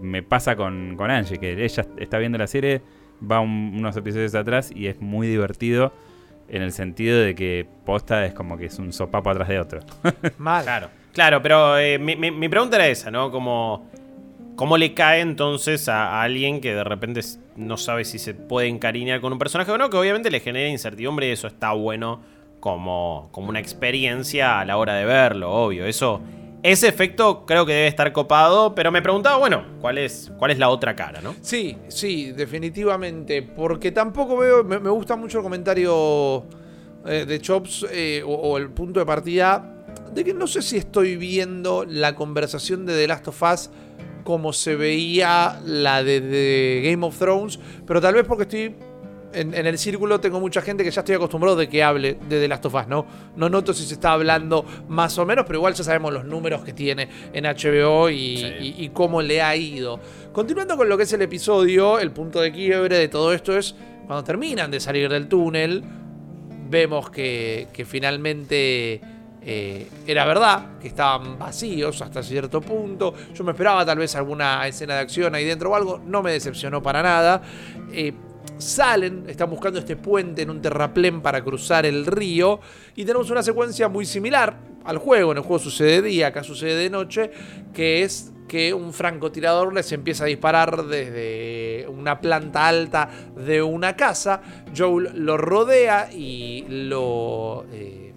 me pasa con, con Angie, que ella está viendo la serie, va un- unos episodios atrás y es muy divertido en el sentido de que posta es como que es un sopapo atrás de otro. Mal. Claro, claro, pero eh, mi, mi- mi pregunta era esa, ¿no? Como, ¿Cómo le cae entonces a, a alguien que de repente no sabe si se puede encariñar con un personaje o no? Que obviamente le genera incertidumbre y eso está bueno como, como una experiencia a la hora de verlo, obvio. Eso, ese efecto creo que debe estar copado, pero me preguntaba, bueno, ¿cuál es, cuál es la otra cara, no? Sí, sí, definitivamente. Porque tampoco veo. Me, gusta mucho el comentario eh, de Chops eh, o, o el punto de partida de que no sé si estoy viendo la conversación de The Last of Us como se veía la de, de Game of Thrones, pero tal vez porque estoy. En, en el círculo tengo mucha gente que ya estoy acostumbrado de que hable de The Last of Us, ¿no? No noto si se está hablando más o menos, pero igual ya sabemos los números que tiene en HBO y, Sí. y- y cómo le ha ido. Continuando con lo que es el episodio, el punto de quiebre de todo esto es cuando terminan de salir del túnel, vemos que, que finalmente eh, era verdad, que estaban vacíos hasta cierto punto. Yo me esperaba tal vez alguna escena de acción ahí dentro o algo, no me decepcionó para nada. Eh, salen, están buscando este puente en un terraplén para cruzar el río y tenemos una secuencia muy similar al juego. En el juego sucede de día, acá sucede de noche, que es que un francotirador les empieza a disparar desde una planta alta de una casa. Joel lo rodea y lo, eh,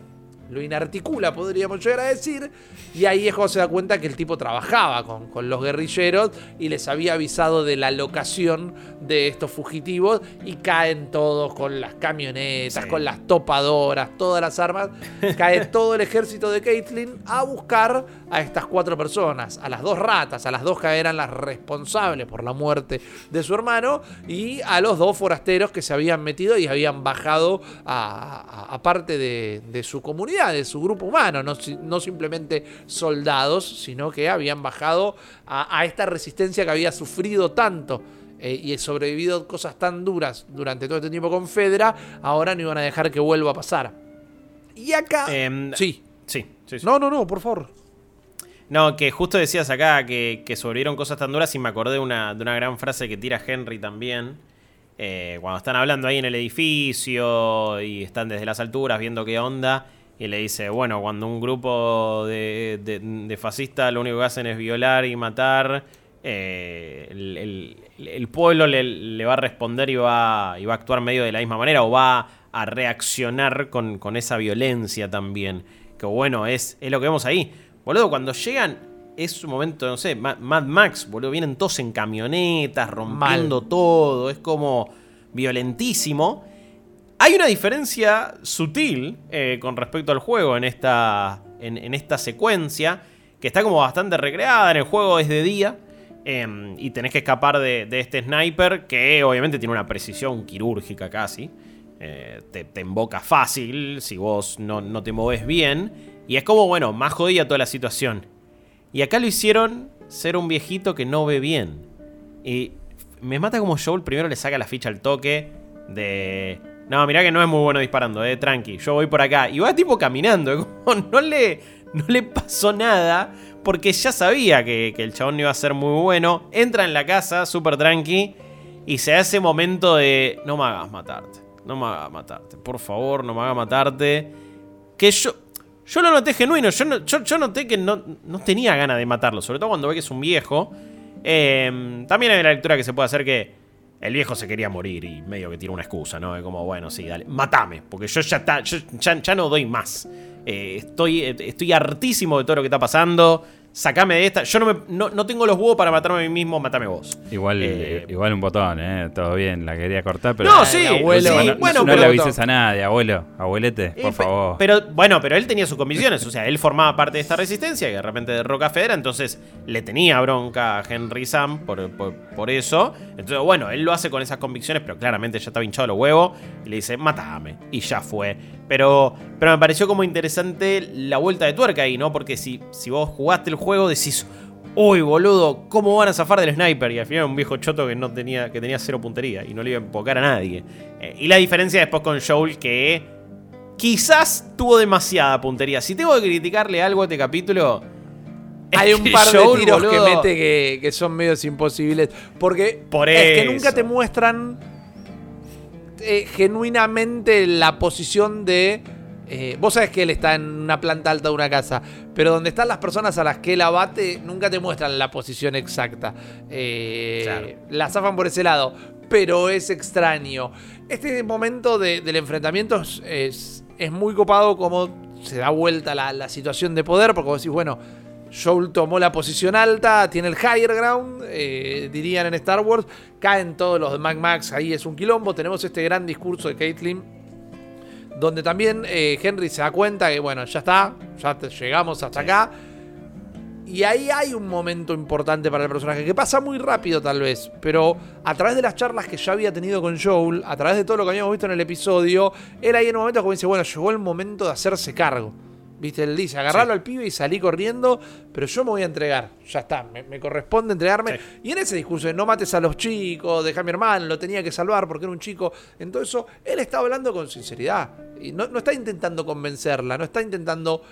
lo inarticula, podríamos llegar a decir. Y ahí es cuando se da cuenta que el tipo trabajaba con, con los guerrilleros y les había avisado de la locación de estos fugitivos y caen todos con las camionetas, Sí. con las topadoras, todas las armas. Cae todo el ejército de Caitlyn a buscar a estas cuatro personas, a las dos ratas, a las dos que eran las responsables por la muerte de su hermano y a los dos forasteros que se habían metido y habían bajado a, a- a parte de, de su comunidad, de su grupo humano, no, no simplemente soldados, sino que habían bajado a, a esta resistencia que había sufrido tanto eh, y sobrevivido cosas tan duras durante todo este tiempo con Fedra, ahora no iban a dejar que vuelva a pasar. Y acá... Em, sí. Sí, sí, sí. No, no, no, por favor. No, que justo decías acá que, que sobrevivieron cosas tan duras y me acordé de una, de una gran frase que tira Henry también. eh, cuando están hablando ahí en el edificio y están desde las alturas viendo qué onda. Y le dice, bueno, cuando un grupo de, de- de fascistas lo único que hacen es violar y matar, eh, el, el- el pueblo le, le va a responder y va, y va a actuar medio de la misma manera o va a reaccionar con, con esa violencia también. Que bueno, es, es lo que vemos ahí. Boludo, cuando llegan, es un momento, no sé, Ma- Mad Max, boludo, vienen todos en camionetas, rompiendo todo, es como violentísimo. Hay una diferencia sutil eh, con respecto al juego en esta, en, esta secuencia, que está como bastante recreada. En el juego es de día eh, y tenés que escapar de, este sniper que obviamente tiene una precisión quirúrgica casi. Eh, te, te emboca fácil si vos no, no te moves bien. Y es como, bueno, más jodida toda la situación. Y acá lo hicieron ser un viejito que no ve bien. Y me mata como Joel primero le saca la ficha al toque de... No, mirá que no es muy bueno disparando, eh, tranqui, yo voy por acá. Y va tipo caminando, como no le, no le pasó nada, porque ya sabía que, que el chabón no iba a ser muy bueno. Entra en la casa, súper tranqui, y se hace momento de... No me hagas matarte, no me hagas matarte, por favor, no me hagas matarte. Que yo... Yo lo noté genuino, yo, no- yo, yo noté que no, no tenía ganas de matarlo, sobre todo cuando ve que es un viejo. Eh, también hay la lectura que se puede hacer que el viejo se quería morir y medio que tiene una excusa, ¿no? Es como, bueno, sí, dale, matame, porque yo ya, yo ya, ya no doy más. Eh, estoy, eh, estoy hartísimo de todo lo que está pasando. Sacame de esta. Yo no, me, no, no tengo los huevos para matarme a mí mismo, matame vos. Igual, Eh, igual un botón, ¿eh? Todo bien, la quería cortar, pero. No, sí, abuelo, sí, no, bueno, no pero, le avises a nadie, abuelo. Abuelete, Eh, por favor. Pero bueno, pero él tenía sus convicciones. O sea, él formaba parte de esta resistencia y de repente derroca a Federa. Entonces le tenía bronca a Henry Sam por, por- por eso. Entonces, bueno, él lo hace con esas convicciones, pero claramente ya estaba hinchado los huevos. Y le dice, matame. Y ya fue. Pero, pero me pareció como interesante la vuelta de tuerca ahí, ¿no? Porque si, si vos jugaste el juego, decís. Uy, boludo, ¿cómo van a zafar del sniper? Y al final era un viejo choto que no tenía, que tenía cero puntería y no le iba a empocar a nadie. Eh, y la diferencia después con Joel, que quizás tuvo demasiada puntería. Si tengo que criticarle algo a este capítulo. es Hay un par de tiros boludo, que mete que, que son medios imposibles. Porque Por es que nunca te muestran eh, genuinamente la posición de. eh, vos sabés que él está en una planta alta de una casa, pero donde están las personas a las que él abate, nunca te muestran la posición exacta. Eh, Claro. La zafan por ese lado, pero es extraño. Este momento de- del enfrentamiento es, es- es muy copado como se da vuelta la, la situación de poder, porque vos decís, bueno, Joel tomó la posición alta, tiene el higher ground, eh, dirían en Star Wars, caen todos los de Mac Max, ahí es un quilombo, tenemos este gran discurso de Caitlyn, donde también eh, Henry se da cuenta que, bueno, ya está, ya te- llegamos hasta acá. Y ahí hay un momento importante para el personaje, que pasa muy rápido tal vez, pero a través de las charlas que ya había tenido con Joel, a través de todo lo que habíamos visto en el episodio, él ahí en un momento como dice, bueno, llegó el momento de hacerse cargo. Viste, él dice, agarrarlo Sí. al pibe y salí corriendo, pero yo me voy a entregar. Ya está, me, me corresponde entregarme. Sí. Y en ese discurso de no mates a los chicos, deja a mi hermano, lo tenía que salvar porque era un chico. En todo eso, él está hablando con sinceridad. Y no, no está intentando convencerla, no está intentando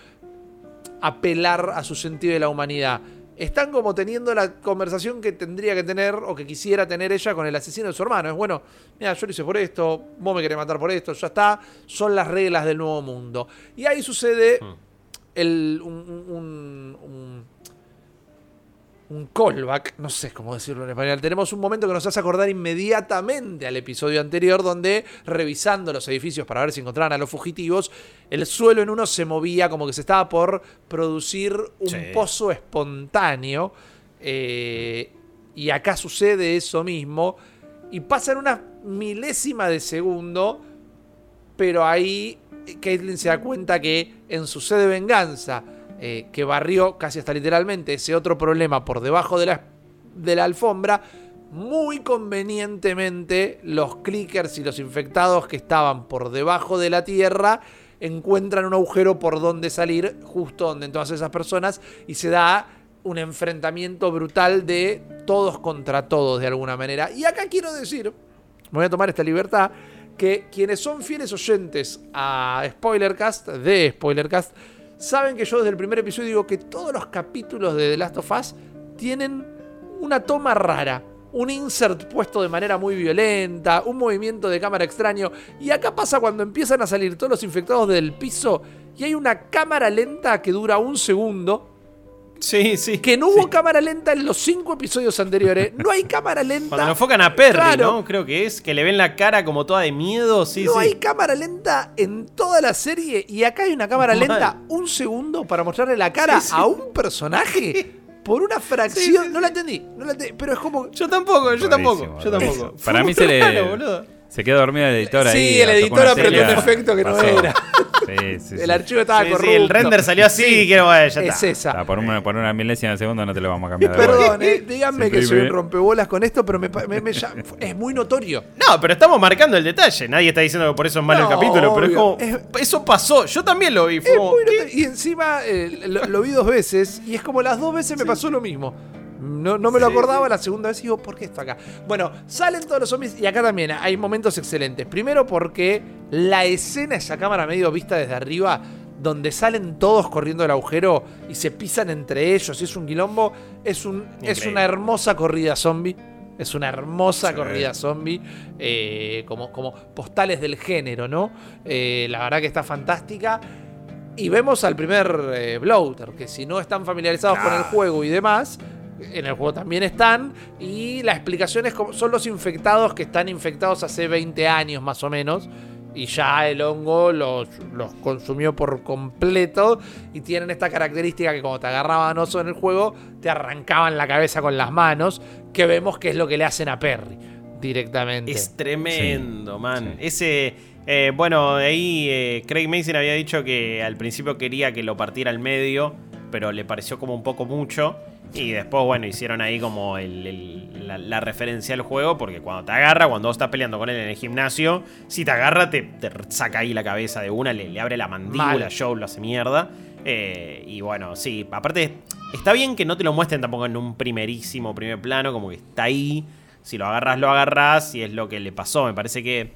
apelar a su sentido de la humanidad. Están como teniendo la conversación que tendría que tener o que quisiera tener ella con el asesino de su hermano. Es bueno, mira, yo lo hice por esto, vos me querés matar por esto, ya está, son las reglas del nuevo mundo. Y ahí sucede el, un, un- un- un- callback, no sé cómo decirlo en español. Tenemos un momento que nos hace acordar inmediatamente al episodio anterior, donde revisando los edificios para ver si encontraban a los fugitivos, el suelo en uno se movía como que se estaba por producir un Sí. pozo espontáneo. eh, y acá sucede eso mismo. Y pasa en una milésima de segundo, pero ahí Caitlyn se da cuenta que en su sed de venganza, eh, que barrió casi hasta literalmente ese otro problema por debajo de la, de la alfombra, muy convenientemente los clickers y los infectados que estaban por debajo de la tierra encuentran un agujero por donde salir, justo donde todas esas personas, y se da un enfrentamiento brutal de todos contra todos de alguna manera. Y acá quiero decir, voy a tomar esta libertad, que quienes son fieles oyentes a Spoilercast, de Spoilercast, saben que yo desde el primer episodio digo que todos los capítulos de The Last of Us tienen una toma rara. Un insert puesto de manera muy violenta, un movimiento de cámara extraño. Y acá pasa cuando empiezan a salir todos los infectados del piso y hay una cámara lenta que dura un segundo. Sí, sí. Que no hubo sí. cámara lenta en los cinco episodios anteriores. No hay cámara lenta. Cuando enfocan a Perry, Claro. ¿no? Creo que es, que le ven la cara como toda de miedo, sí, no sí. hay cámara lenta en toda la serie y acá hay una cámara Mal. lenta un segundo para mostrarle la cara Sí, sí. a un personaje por una fracción. Sí, sí, no la entendí, no la entendí, pero es como Yo tampoco, yo tampoco, yo tampoco. Para mí se le. raro, boludo. Se quedó dormido el editor ahí. Sí, el tocó editor una apretó un efecto que no era. Sí, sí, el archivo estaba Sí, sí, corrupto. el render salió así y quiero, bueno, ya Es está. esa. Por, una, por una milésima de segundo no te lo vamos a cambiar. Perdón, eh, díganme que soy un rompebolas con esto, pero me, me- me ya- es muy notorio. No, pero estamos marcando el detalle. Nadie está diciendo que por eso es malo No, el capítulo, pero es como. Eso pasó. Yo también lo vi. Y encima eh, lo, lo vi dos veces y es como las dos veces me pasó lo mismo. No, no me lo acordaba la segunda vez y digo, ¿por qué esto acá? Bueno, salen todos los zombies y acá también hay momentos excelentes. Primero porque la escena, esa cámara medio vista desde arriba, donde salen todos corriendo del agujero y se pisan entre ellos y es un quilombo, es, un, es una hermosa corrida zombie. Es una hermosa Sí. corrida zombie, eh, como, como postales del género, ¿no? Eh, la verdad que está fantástica. Y vemos al primer eh, Bloater, que si no están familiarizados con el juego y demás, en el juego también están. Y la explicación es como son los infectados que están infectados hace 20 años más o menos. y ya el hongo los, los consumió por completo y tienen esta característica que cuando te agarraban oso en el juego te arrancaban la cabeza con las manos, que vemos que es lo que le hacen a Perry directamente. Es tremendo, man. Ese. eh, bueno, ahí eh, Craig Mason había dicho que al principio quería que lo partiera al medio, pero le pareció como un poco mucho. Y después, bueno, hicieron ahí como el- el- la, la referencia al juego, porque cuando te agarra, cuando vos estás peleando con él en el gimnasio, si te agarra, te, te saca ahí la cabeza de una, le, le abre la mandíbula. Joe lo hace mierda. Eh, y bueno, sí, aparte, está bien que no te lo muestren tampoco en un primerísimo primer plano, como que está ahí. Si lo agarras, lo agarras, y es lo que le pasó. Me parece que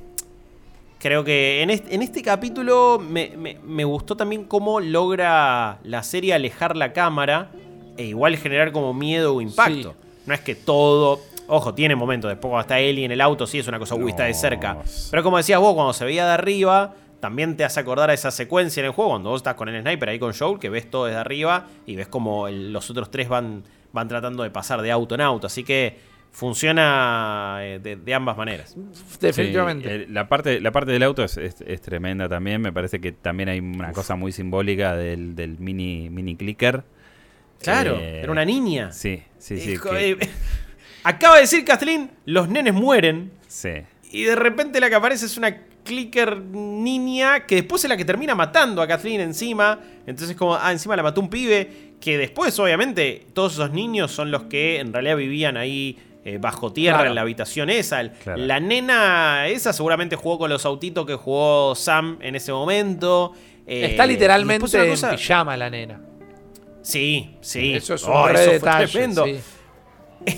Creo que en este, en este capítulo me, me- me gustó también cómo logra la serie alejar la cámara e igual generar como miedo o impacto. Sí. No es que todo. Ojo, tiene momentos. Después cuando está Ellie en el auto, sí es una cosa, uy, está de cerca. Pero como decías vos, cuando se veía de arriba, también te hace acordar a esa secuencia en el juego, cuando vos estás con el sniper ahí con Joel, que ves todo desde arriba y ves como el- los otros tres van, van tratando de pasar de auto en auto. Así que funciona eh, de, de ambas maneras. Definitivamente. Sí, la, parte, la parte del auto es, es- es tremenda también. Me parece que también hay una cosa muy simbólica del, del mini, mini clicker. Claro, Eh, era una niña. Sí, sí, sí. Hijo, que- eh, acaba de decir Kathleen, los nenes mueren. sí. Y de repente la que aparece es una clicker niña que después es la que termina matando a Kathleen encima. Entonces como, ah, encima la mató un pibe. Que después, obviamente, todos esos niños son los que en realidad vivían ahí eh, bajo tierra Claro. en la habitación esa. El- Claro. La nena esa seguramente jugó con los autitos que jugó Sam en ese momento. Eh, Está literalmente en cosa- pijama la nena. Sí, sí. Eso es un Oh, eso detalle, tremendo. sí.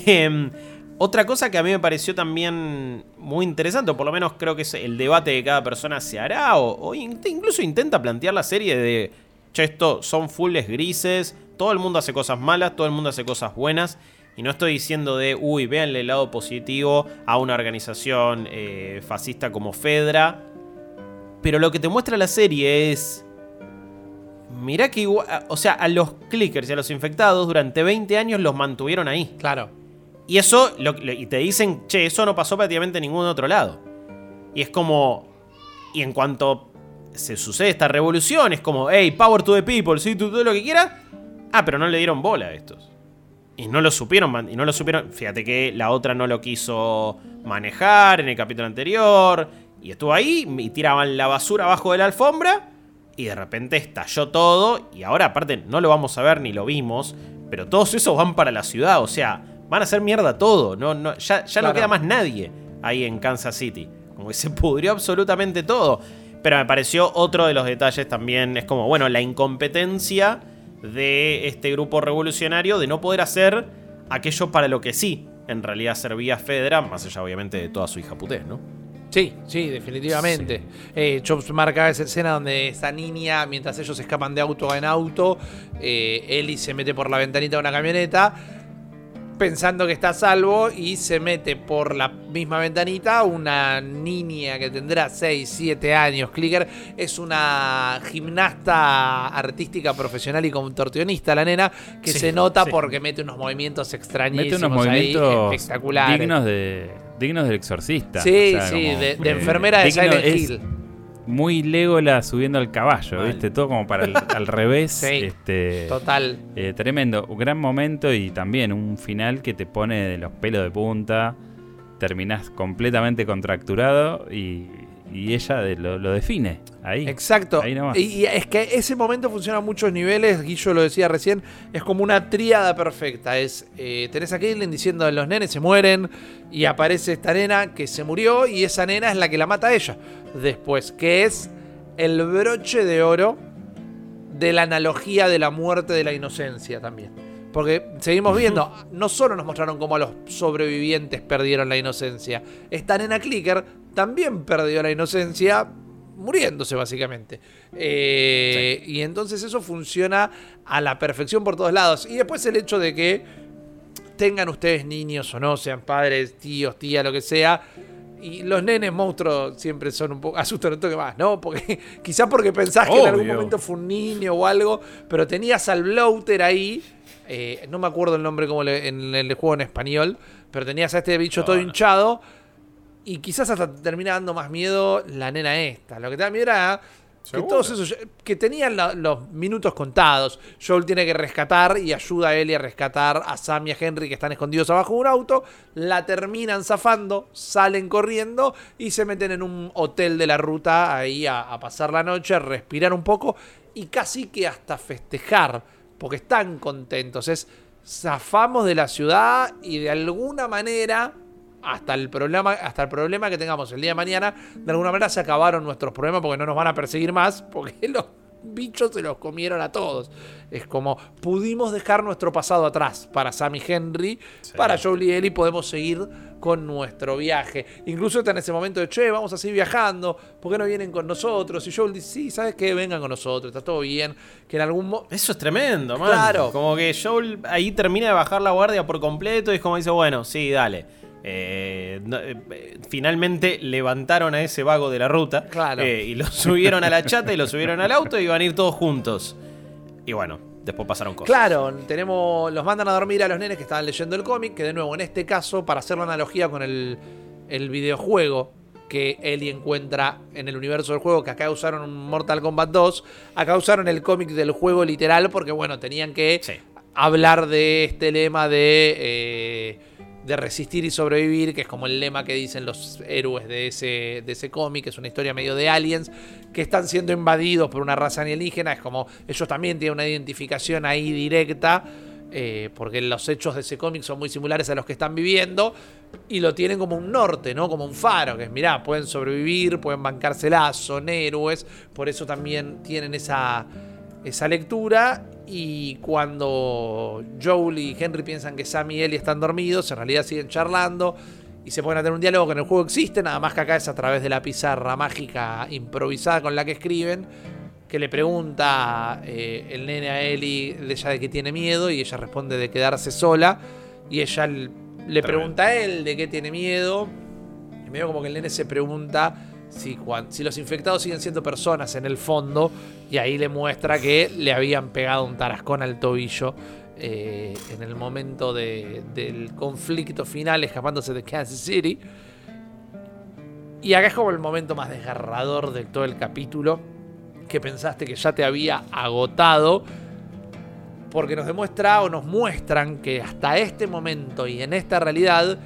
Em, otra cosa que a mí me pareció también muy interesante, o por lo menos creo que es el debate que cada persona se hará, o, o in- incluso intenta plantear la serie de, che, esto son fulles grises, todo el mundo hace cosas malas, todo el mundo hace cosas buenas, y no estoy diciendo de, uy, véanle el lado positivo a una organización eh, fascista como Fedra, pero lo que te muestra la serie es... Mirá que igual, o sea, a los clickers y a los infectados durante 20 años los mantuvieron ahí. Claro. Y eso, lo- lo- y te dicen, che, eso no pasó prácticamente en ningún otro lado. Y es como, y en cuanto se sucede esta revolución, es como, hey, power to the people, sí, tú todo lo que quieras. Ah, pero no le dieron bola a estos. Y no lo supieron, man- y no lo supieron. Fíjate que la otra no lo quiso manejar en el capítulo anterior. Y estuvo ahí y tiraban la basura abajo de la alfombra. Y de repente estalló todo. Y ahora, aparte, no lo vamos a ver ni lo vimos. Pero todos esos van para la ciudad. O sea, van a hacer mierda todo. No, no, ya ya no queda más nadie ahí en Kansas City. Como que se pudrió absolutamente todo. Pero me pareció otro de los detalles también. Es como, bueno, la incompetencia de este grupo revolucionario de no poder hacer aquello para lo que sí en realidad servía Fedra, más allá obviamente de toda su hija putés, ¿no? Sí, sí, definitivamente. Eh, Chops marca esa escena donde esta niña, mientras ellos escapan de auto en auto, eh, Ellie se mete por la ventanita de una camioneta pensando que está a salvo y se mete por la misma ventanita una niña que tendrá 6, 7 años. Clicker es una gimnasta artística profesional y contorsionista, la nena, que Sí, se nota sí. porque mete unos movimientos extrañísimos Mete unos ahí, movimientos espectaculares. dignos de dignos del exorcista. Sí, O sea, sí, como, de, de enfermera de Silent Hill. Muy Legola subiendo al caballo, Mal. ¿viste? Todo como para el, al revés. Sí, este, Total. eh, tremendo, un gran momento y también un final que te pone de los pelos de punta. Terminás completamente contracturado y, y ella de- lo, lo define ahí. Exacto. Ahí nomás. Y, y es que ese momento funciona a muchos niveles. Guillo lo decía recién. Es como una tríada perfecta. Es eh, tenés a Caitlyn diciendo los nenes se mueren. Y aparece esta nena que se murió. Y esa nena es la que la mata a ella. Después, que es el broche de oro de la analogía de la muerte de la inocencia también. Porque seguimos viendo, no solo nos mostraron cómo los sobrevivientes perdieron la inocencia, esta nena Clicker también perdió la inocencia muriéndose básicamente. Eh, Y entonces eso funciona a la perfección por todos lados. Y después el hecho de que tengan ustedes niños o no, sean padres, tíos, tía, lo que sea. Y los nenes monstruos siempre son un poco. Asustan un toque más, ¿no? Porque quizás porque pensás que en algún momento fue un niño o algo, pero tenías al bloater ahí. eh, no me acuerdo el nombre como le- en el juego en español, pero tenías a este bicho No, todo no. hinchado. Y quizás hasta te termina dando más miedo la nena esta. Lo que te da miedo era que Seguro. todos esos que tenían la- los minutos contados. Joel tiene que rescatar y ayuda a Ellie a rescatar a Sam y a Henry que están escondidos abajo de un auto. La terminan zafando, salen corriendo y se meten en un hotel de la ruta ahí a, a pasar la noche, a respirar un poco y casi que hasta festejar, porque están contentos. Es zafamos de la ciudad y de alguna manera hasta el problema, hasta el problema que tengamos el día de mañana, de alguna manera se acabaron nuestros problemas porque no nos van a perseguir más, porque los bichos se los comieron a todos. Es como pudimos dejar nuestro pasado atrás para Sam y Henry, para Joel y Ellie podemos seguir con nuestro viaje. Incluso está en ese momento de, che, vamos a seguir viajando, ¿por qué no vienen con nosotros? Y Joel dice, sí, ¿sabes qué? Vengan con nosotros, está todo bien, que en algún momento... Eso es tremendo, man. Claro. Como que Joel ahí termina de bajar la guardia por completo y es como dice, bueno, sí, dale. Eh, no, eh, finalmente levantaron a ese vago de la ruta Claro. eh, y lo subieron a la chata y lo subieron al auto y iban a ir todos juntos. Y bueno, después pasaron cosas. Claro, tenemos, los mandan a dormir a los nenes que estaban leyendo el cómic, que de nuevo, en este caso, para hacer la analogía con el, el videojuego que Ellie encuentra en el universo del juego, que acá usaron Mortal Kombat 2, acá usaron el cómic del juego literal, porque bueno, tenían que Sí. hablar de este lema de, eh, de resistir y sobrevivir, que es como el lema que dicen los héroes de ese, de ese cómic, es una historia medio de aliens, que están siendo invadidos por una raza alienígena, es como ellos también tienen una identificación ahí directa, eh, porque los hechos de ese cómic son muy similares a los que están viviendo, y lo tienen como un norte, ¿no? Como un faro, que es, mirá, pueden sobrevivir, pueden bancársela, son héroes, por eso también tienen esa esa lectura y cuando Joel y Henry piensan que Sam y Ellie están dormidos, en realidad siguen charlando y se ponen a tener un diálogo que en el juego existe, nada más que acá es a través de la pizarra mágica improvisada con la que escriben, que le pregunta eh, el nene a Ellie de ella de qué tiene miedo y ella responde de quedarse sola y ella le pregunta a él de qué tiene miedo y medio como que el nene se pregunta si, los infectados siguen siendo personas en el fondo. Y ahí le muestra que le habían pegado un tarascón al tobillo eh, en el momento de- del conflicto final, escapándose de Kansas City. Y acá es como el momento más desgarrador de todo el capítulo. Que pensaste que ya te había agotado. Porque nos demuestra o nos muestran que hasta este momento y en esta realidad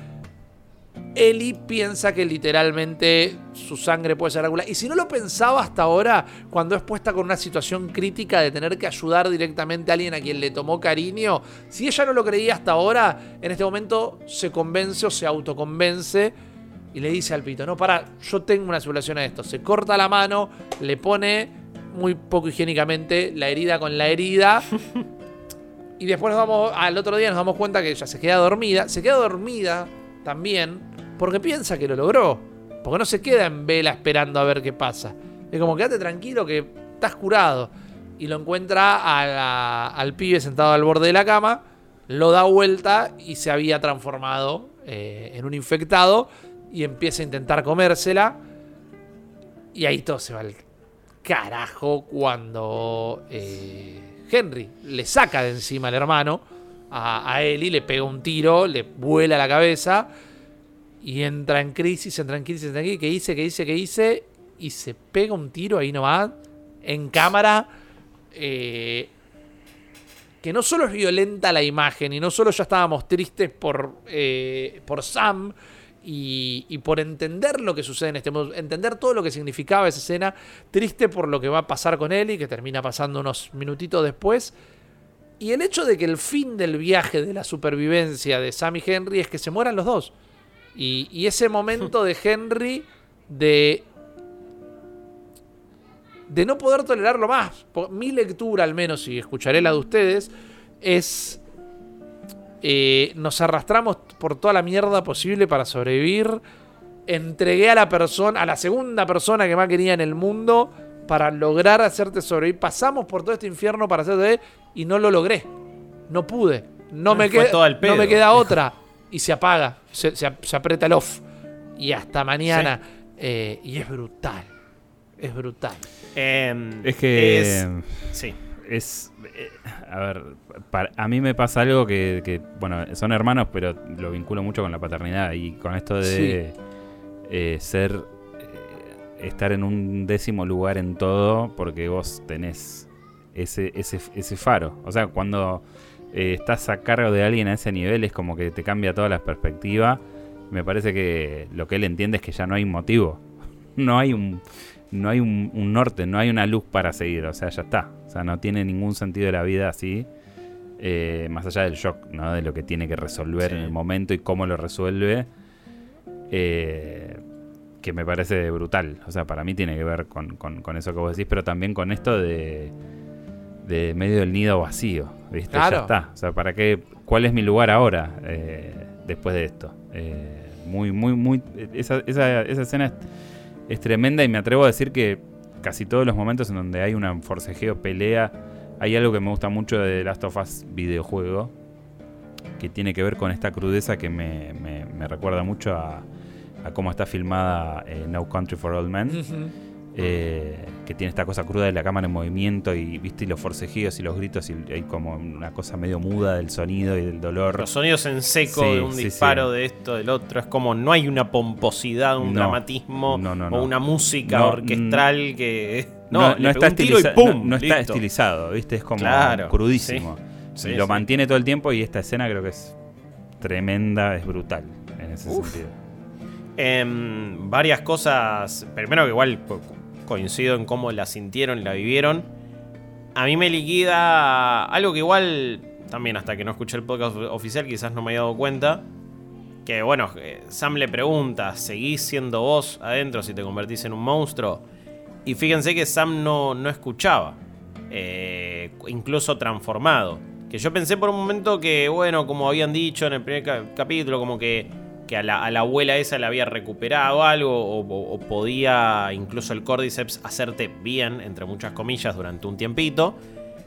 Ellie piensa que literalmente su sangre puede ser regular. Y si no lo pensaba hasta ahora, cuando es puesta con una situación crítica de tener que ayudar directamente a alguien a quien le tomó cariño, si ella no lo creía hasta ahora, en este momento se convence o se autoconvence y le dice al pito, no, para, yo tengo una solución a esto. Se corta la mano, le pone muy poco higiénicamente la herida con la herida. Y después nos vamos, al otro día nos damos cuenta que ella se queda dormida. Se queda dormida también porque piensa que lo logró. Porque no se queda en vela esperando a ver qué pasa. Es como, quédate tranquilo que estás curado. Y lo encuentra al pibe sentado al borde de la cama, lo da vuelta y se había transformado eh, en un infectado y empieza a intentar comérsela. Y ahí todo se va al carajo cuando eh, Henry le saca de encima al hermano a, a Ellie, le pega un tiro, le vuela la cabeza y entra en crisis, entra en crisis, entra en crisis. ¿Qué hice? ¿Qué hice? ¿Qué hice? Y se pega un tiro ahí nomás, en cámara. eh, que no solo es violenta la imagen y no solo ya estábamos tristes por, eh, por Sam y, y por entender lo que sucede en este mundo, entender todo lo que significaba esa escena, triste por lo que va a pasar con él y que termina pasando unos minutitos después. Y el hecho de que el fin del viaje de la supervivencia de Sam y Henry es que se mueran los dos. Y, y ese momento de Henry de de no poder tolerarlo más. Por- Mi lectura, al menos, y escucharé la de ustedes, es. eh, nos arrastramos por toda la mierda posible para sobrevivir. Entregué a la persona, a la segunda persona que más quería en el mundo, para lograr hacerte sobrevivir. Pasamos por todo este infierno para hacerte y no lo logré. No pude. No, Ah, me, queda, no me queda otra. Y se apaga. Se, se- se aprieta el off. Y hasta mañana. Eh, y es brutal. Es brutal. Em, Es que. es- sí. es eh, a ver para- a mí me pasa algo que, que, bueno son hermanos pero lo vinculo mucho con la paternidad y con esto de eh, ser, eh, estar en un décimo lugar en todo porque vos tenés ese, ese, ese faro. O sea, cuando eh, estás a cargo de alguien a ese nivel es como que te cambia toda la perspectiva. Me parece que lo que él entiende es que ya no hay motivo. No hay un, no hay un, un norte, no hay una luz para seguir. O sea, ya está. O sea, no tiene ningún sentido la vida así. eh, más allá del shock, ¿no? De lo que tiene que resolver Sí. en el momento y cómo lo resuelve. eh, que me parece brutal. O sea, para mí tiene que ver con, con- con eso que vos decís, pero también con esto de, de medio del nido vacío. ¿Viste? Claro. Ya está. O sea, ¿para qué? ¿Cuál es mi lugar ahora eh, después de esto? Eh, muy, muy, muy. Esa, esa, esa escena es, es tremenda y me atrevo a decir que casi todos los momentos en donde hay una forcejeo, pelea, hay algo que me gusta mucho de Last of Us videojuego, que tiene que ver con esta crudeza que me, me- me recuerda mucho a, a cómo está filmada eh, No Country for Old Men, Ujú. Eh, que tiene esta cosa cruda de la cámara en movimiento y viste y los forcejeos y los gritos y hay como una cosa medio muda del sonido y del dolor. Los sonidos en seco Sí, de un sí, disparo sí. de esto, del otro. Es como no hay una pomposidad, un No, dramatismo no, no, o una música orquestral que. No, le está, y estiliza- ¡pum! no- está listo. estilizado, ¿viste? Es como Claro, crudísimo. Y lo mantiene todo el tiempo y esta escena creo que es tremenda, es brutal en ese Uf. sentido. Em, varias cosas. Primero que igual coincido en cómo la sintieron y la vivieron. A mí me liquida algo que igual también hasta que no escuché el podcast oficial quizás no me había dado cuenta. Que bueno, eh, Sam le pregunta, ¿seguís siendo vos adentro si te convertís en un monstruo? Y fíjense que Sam no, no escuchaba, eh, incluso transformado. Que yo pensé por un momento que, bueno, como habían dicho en el primer ca- capítulo, como que, que a, la, abuela esa le había recuperado algo, o, podía incluso el Cordyceps hacerte bien, entre muchas comillas, durante un tiempito.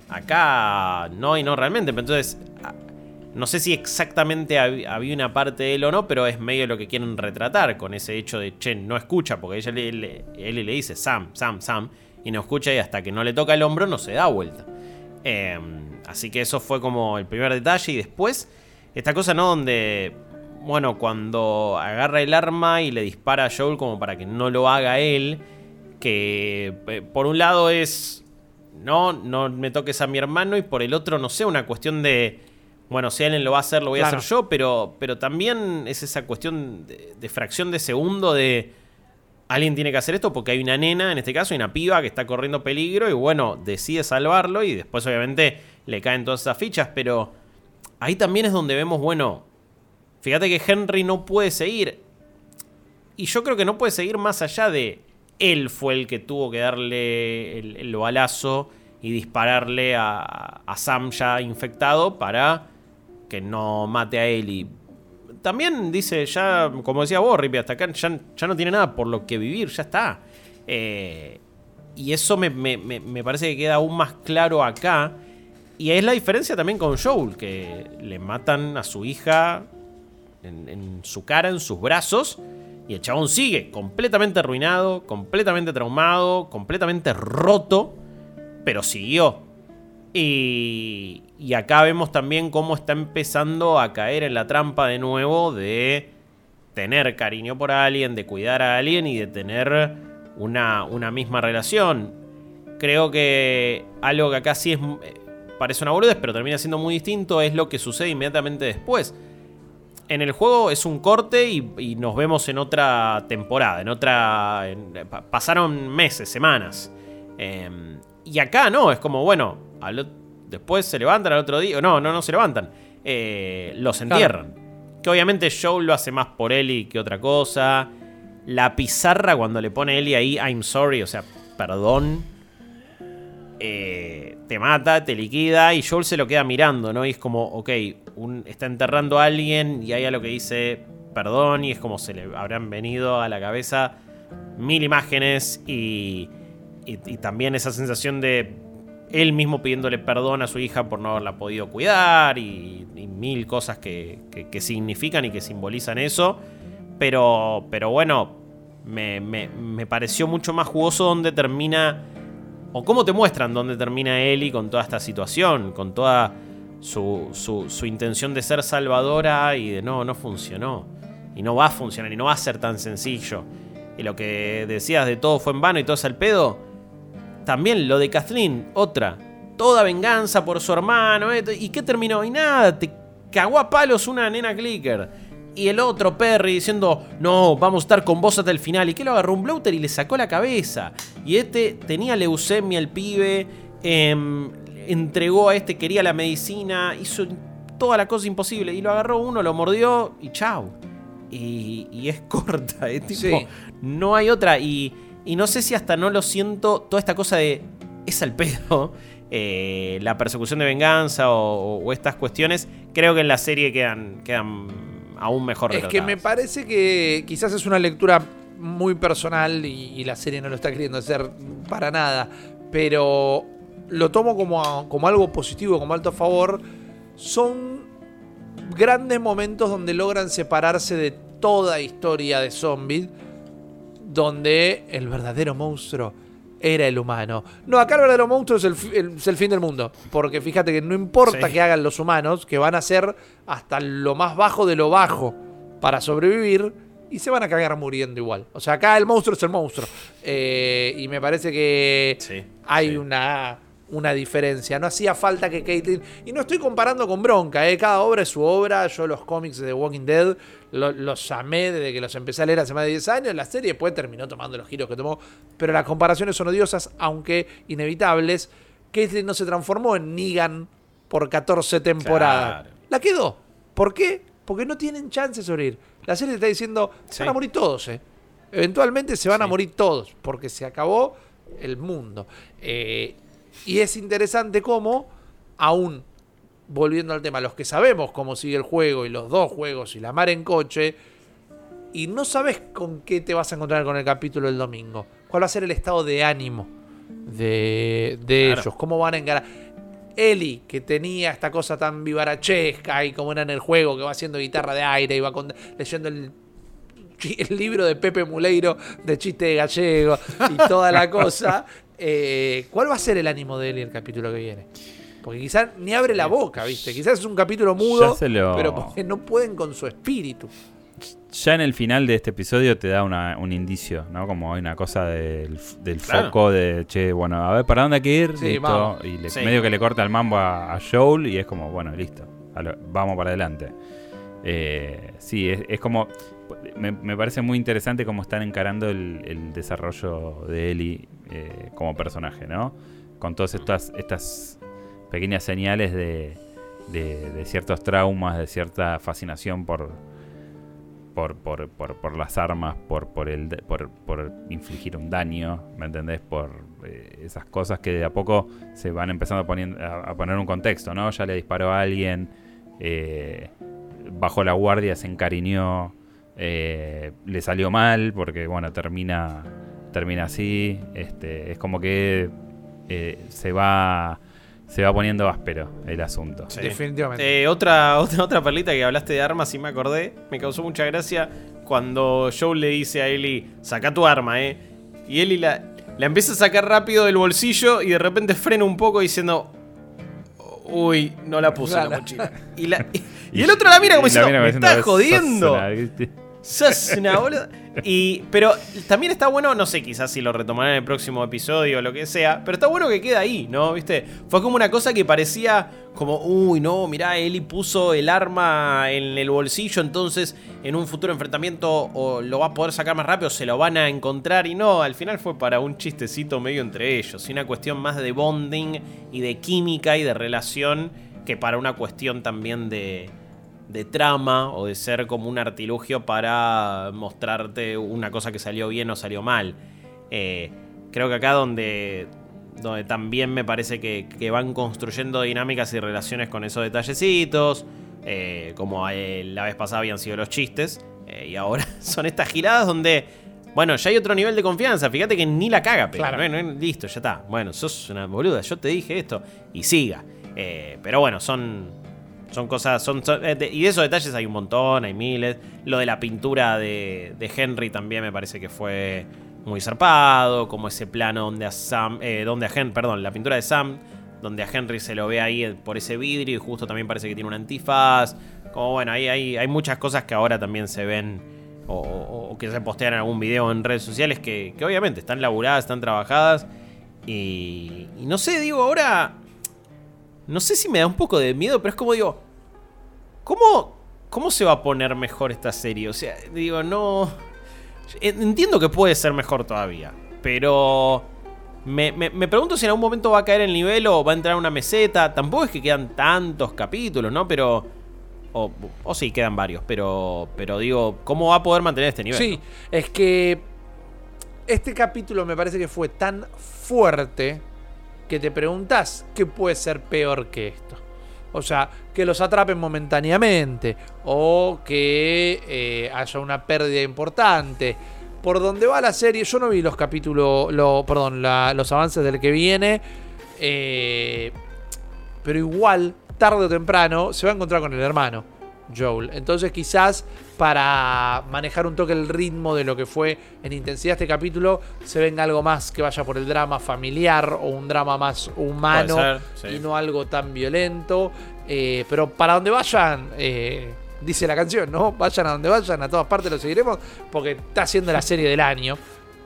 Acá no y no realmente, entonces a- no sé si exactamente hab- había una parte de él o no, pero es medio lo que quieren retratar con ese hecho de, che, no escucha, porque ella le, él le dice Sam, Sam, Sam, y no escucha y hasta que no le toca el hombro no se da vuelta. Eh, así que eso fue como el primer detalle y después esta cosa, ¿no? Donde, bueno, cuando agarra el arma y le dispara a Joel como para que no lo haga él, que eh, por un lado es, no, no me toques a mi hermano y por el otro, no sé, una cuestión de, bueno, si alguien lo va a hacer, lo voy Claro. a hacer yo, pero, pero también es esa cuestión de, de fracción de segundo de... Alguien tiene que hacer esto porque hay una nena, en este caso, hay una piba que está corriendo peligro y bueno, decide salvarlo y después obviamente le caen todas esas fichas, pero ahí también es donde vemos, bueno, fíjate que Henry no puede seguir. Y yo creo que no puede seguir más allá de él fue el que tuvo que darle el, balazo y dispararle a, Sam ya infectado para que no mate a él. Y también dice, ya, como decía vos, Rippy, hasta acá ya, no tiene nada por lo que vivir, ya está. Eh, y eso me- me- me parece que queda aún más claro acá. Y es la diferencia también con Joel, que le matan a su hija en, su cara, en sus brazos. Y el chabón sigue completamente arruinado, completamente traumado, completamente roto. Pero siguió. Y, y acá vemos también cómo está empezando a caer en la trampa de nuevo de tener cariño por alguien, de cuidar a alguien y de tener una, una misma relación. Creo que algo que acá sí es, eh, parece una boludez, pero termina siendo muy distinto, es lo que sucede inmediatamente después. En el juego es un corte y, y nos vemos en otra temporada, en otra... en- pasaron meses, semanas. Em, y acá no, es como, bueno, al después se levantan al otro día. No, no, no se levantan. Eh, los entierran. Que obviamente Joel lo hace más por Ellie que otra cosa. La pizarra cuando le pone Ellie ahí, I'm sorry, o sea, perdón. Eh, te mata, te liquida y Joel se lo queda mirando, ¿no? Y es como, ok, un- está enterrando a alguien y hay algo que dice perdón y es como se le habrán venido a la cabeza mil imágenes y, también esa sensación de él mismo pidiéndole perdón a su hija por no haberla podido cuidar y, mil cosas que significan y que simbolizan eso. Pero, pero bueno, me, me- me pareció mucho más jugoso donde termina, o cómo te muestran dónde termina Ellie con toda esta situación, con toda su, su- su intención de ser salvadora y de no, no funcionó. y no va a funcionar y no va a ser tan sencillo. Y lo que decías de todo fue en vano y todo es al pedo, también lo de Kathleen, otra, toda venganza por su hermano, ¿y qué terminó? Y nada, te cagó a palos una nena clicker. Y el otro Perry diciendo, no, vamos a estar con vos hasta el final. ¿Y que lo agarró un bloater y le sacó la cabeza? Y este tenía leucemia el pibe, em, entregó a este, quería la medicina, hizo toda la cosa imposible. Y lo agarró uno, lo mordió y chau. Y, es corta, es tipo, no hay otra. Y, no sé si hasta no lo siento, toda esta cosa de, es al pedo. Eh, la persecución de venganza o, estas cuestiones, creo que en la serie quedan, quedan aún mejor. Es que me parece que quizás es una lectura muy personal y, la serie no lo está queriendo hacer para nada, pero lo tomo como, como algo positivo, como alto favor. Son grandes momentos donde logran separarse de toda historia de zombies, donde el verdadero monstruo era el humano. No, acá el verdadero monstruo es el, fin del mundo. Porque fíjate que no importa que hagan los humanos, que van a ser hasta lo más bajo de lo bajo para sobrevivir. Y se van a cagar muriendo igual. O sea, acá el monstruo es el monstruo. Eh, y me parece que hay una una diferencia. No hacía falta que Caitlyn. Y no estoy comparando con Bronca, ¿eh? cada obra es su obra. Yo los cómics de The Walking Dead los amé desde que los empecé a leer hace más de 10 años. La serie después terminó tomando los giros que tomó. Pero las comparaciones son odiosas, aunque inevitables. Caitlyn no se transformó en Negan por 14 temporadas. La quedó. ¿Por qué? Porque no tienen chance de sobrevivir. La serie te está diciendo, se van a morir todos, ¿eh? Eventualmente se van a morir todos, porque se acabó el mundo. Eh, y es interesante cómo, aún volviendo al tema, los que sabemos cómo sigue el juego y los dos juegos y la mar en coche, y no sabes con qué te vas a encontrar con el capítulo del domingo. ¿Cuál va a ser el estado de ánimo de, ellos? ¿Cómo van a enganar? Eli, que tenía esta cosa tan vivarachesca y como era en el juego, que va haciendo guitarra de aire y va leyendo el, el libro de Pepe Muleiro de chiste de gallego y toda la cosa. Eh, ¿Cuál va a ser el ánimo de él el capítulo que viene? Porque quizás ni abre la boca, ¿viste? Quizás es un capítulo mudo, pero porque no pueden con su espíritu. Ya en el final de este episodio te da un indicio, ¿no? Como hay una cosa del, foco de, che, bueno, a ver, ¿para dónde hay que ir? Y medio que le corta el mambo a, Joel y es como, bueno, listo, vamos para adelante. Eh, sí, es, como, me, parece muy interesante cómo están encarando el, desarrollo de Ellie eh, como personaje, ¿no? Con todas estas, estas pequeñas señales de, ciertos traumas, de cierta fascinación por, por, por, por, las armas, por, por, el, por, por infligir un daño, ¿me entendés? Por eh, esas cosas que de a poco se van empezando a, poner, a, poner un contexto, ¿no? Ya le disparó a alguien, eh, bajó la guardia, se encariñó, le salió mal porque, bueno, termina termina así. Este, es como que eh, se va se va poniendo áspero el asunto. Definitivamente. Eh, otra, otra, otra perlita que hablaste de armas y me acordé, me causó mucha gracia cuando Joe le dice a Ellie, saca tu arma, ¿eh? Y Ellie la, la empieza a sacar rápido del bolsillo y de repente frena un poco diciendo, uy, no la puse en la mochila. Y, y, el otro la mira como diciendo, me estás jodiendo. Sos una boluda. Y, pero también está bueno, no sé, quizás si lo retomarán en el próximo episodio o lo que sea, pero está bueno que queda ahí, ¿no? ¿Viste? Fue como una cosa que parecía como, uy, no, mirá, Eli puso el arma en el bolsillo, entonces en un futuro enfrentamiento o lo va a poder sacar más rápido, se lo van a encontrar y no, al final fue para un chistecito medio entre ellos, y una cuestión más de bonding y de química y de relación que para una cuestión también de de trama o de ser como un artilugio para mostrarte una cosa que salió bien o salió mal. Eh, creo que acá donde, donde también me parece que, van construyendo dinámicas y relaciones con esos detallecitos, eh, como eh, la vez pasada habían sido los chistes, y ahora son estas giradas donde, bueno, ya hay otro nivel de confianza, fíjate que ni la caga, pero listo, ya está, bueno, sos una boluda, yo te dije esto, y siga. pero bueno, son son cosas, son, eh, y de esos detalles hay un montón, hay miles. Lo de la pintura de, Henry también me parece que fue muy zarpado, como ese plano donde a Sam, eh, donde a Henry, perdón, la pintura de Sam, donde a Henry se lo ve ahí por ese vidrio y justo también parece que tiene un antifaz. Como bueno, hay, hay, hay muchas cosas que ahora también se ven o que se postean en algún video en redes sociales que, que obviamente están laburadas, están trabajadas. Y, y no sé, digo, ahora. No sé si me da un poco de miedo, pero es como digo. ¿Cómo, cómo se va a poner mejor esta serie? O sea, digo, no. Entiendo que puede ser mejor todavía, pero. Me, me- me pregunto si en algún momento va a caer el nivel o va a entrar una meseta. Tampoco es que quedan tantos capítulos, ¿no? Pero. O, o sí, quedan varios, pero. Pero digo, ¿cómo va a poder mantener este nivel? Sí, es que este capítulo me parece que fue tan fuerte que te preguntas qué puede ser peor que esto. O sea, que los atrapen momentáneamente o que eh, haya una pérdida importante. Por donde va la serie, yo no vi los capítulos, lo, perdón, los avances del que viene, eh, pero igual, tarde o temprano, se va a encontrar con el hermano, Joel. Entonces quizás para manejar un toque el ritmo de lo que fue en intensidad este capítulo, se venga algo más que vaya por el drama familiar o un drama más humano Puede ser, sí. y no algo tan violento. Eh, pero para donde vayan, eh, dice la canción, ¿no? Vayan a donde vayan, a todas partes lo seguiremos, porque está siendo la serie del año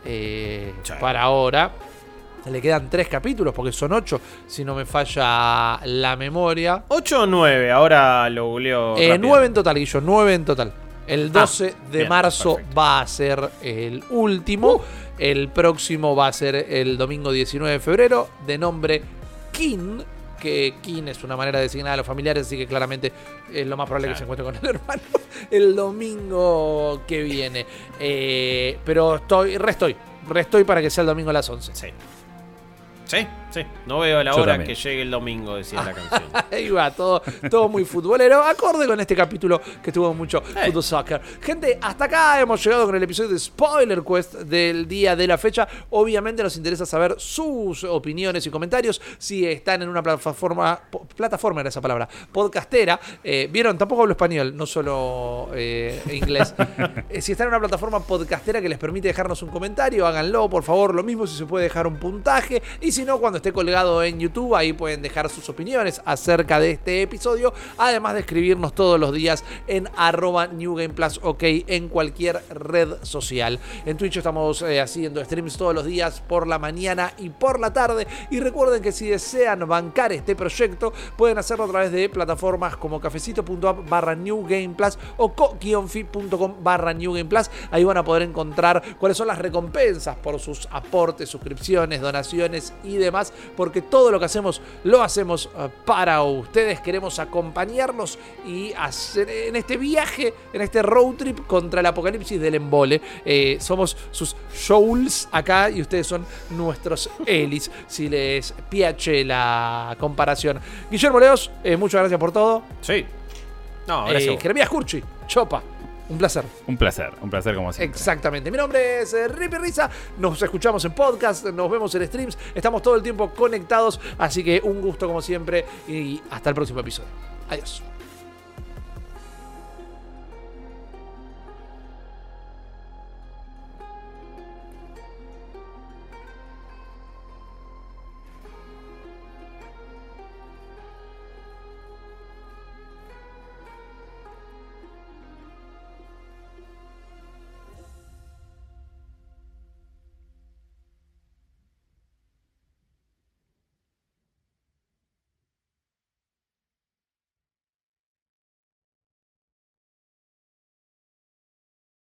eh, para ahora. Le quedan tres capítulos, porque son ocho, si no me falla la memoria. 8 o 9, ahora lo googleo. Eh, nueve en total, Guillo, nueve en total. El 12 de Ah, bien, marzo perfecto. va a ser el último. El próximo va a ser el domingo 19 de febrero, de nombre Kin. Que Kin es una manera de designar a los familiares, así que claramente es lo más probable que se encuentre con el hermano el domingo que viene. Eh, pero estoy, restoy, restoy para que sea el domingo a las 11. Sí. Sí, sí. No veo la Yo hora también. que llegue el domingo, decía la canción. Ahí va, todo, todo muy futbolero. Acorde con este capítulo que tuvo mucho Hey. fútbol soccer. Gente, hasta acá hemos llegado con el episodio de Spoiler Quest del día de la fecha. Obviamente nos interesa saber sus opiniones y comentarios. Si están en una plataforma, plataforma era esa palabra, podcastera. Eh, Vieron, tampoco hablo español, no solo eh, inglés. Eh, si están en una plataforma podcastera que les permite dejarnos un comentario, háganlo, por favor. Lo mismo si se puede dejar un puntaje. Y si no, cuando esté colgado en YouTube, ahí pueden dejar sus opiniones acerca de este episodio. Además de escribirnos todos los días en arroba New Game Plus OK en cualquier red social. En Twitch estamos eh, haciendo streams todos los días por la mañana y por la tarde. Y recuerden que si desean bancar este proyecto, pueden hacerlo a través de plataformas como cafecito.app barra New Game Plus o co-fi.com barra New Game Plus. Ahí van a poder encontrar cuáles son las recompensas por sus aportes, suscripciones, donaciones y demás, porque todo lo que hacemos lo hacemos eh, para ustedes. Queremos acompañarlos y hacer en este viaje, en este road trip contra el apocalipsis del embole. Eh, somos sus Shouls acá y ustedes son nuestros Elis, si les piache la comparación. Guillermo Leos, eh, muchas gracias por todo. Sí. No, gracias. Jeremías Curchi, Chopa, un placer. Un placer, un placer como siempre. Exactamente. Mi nombre es eh, Rippy Risa. Nos escuchamos en podcast, nos vemos en streams. Estamos todo el tiempo conectados. Así que un gusto como siempre. Y hasta el próximo episodio. Adiós.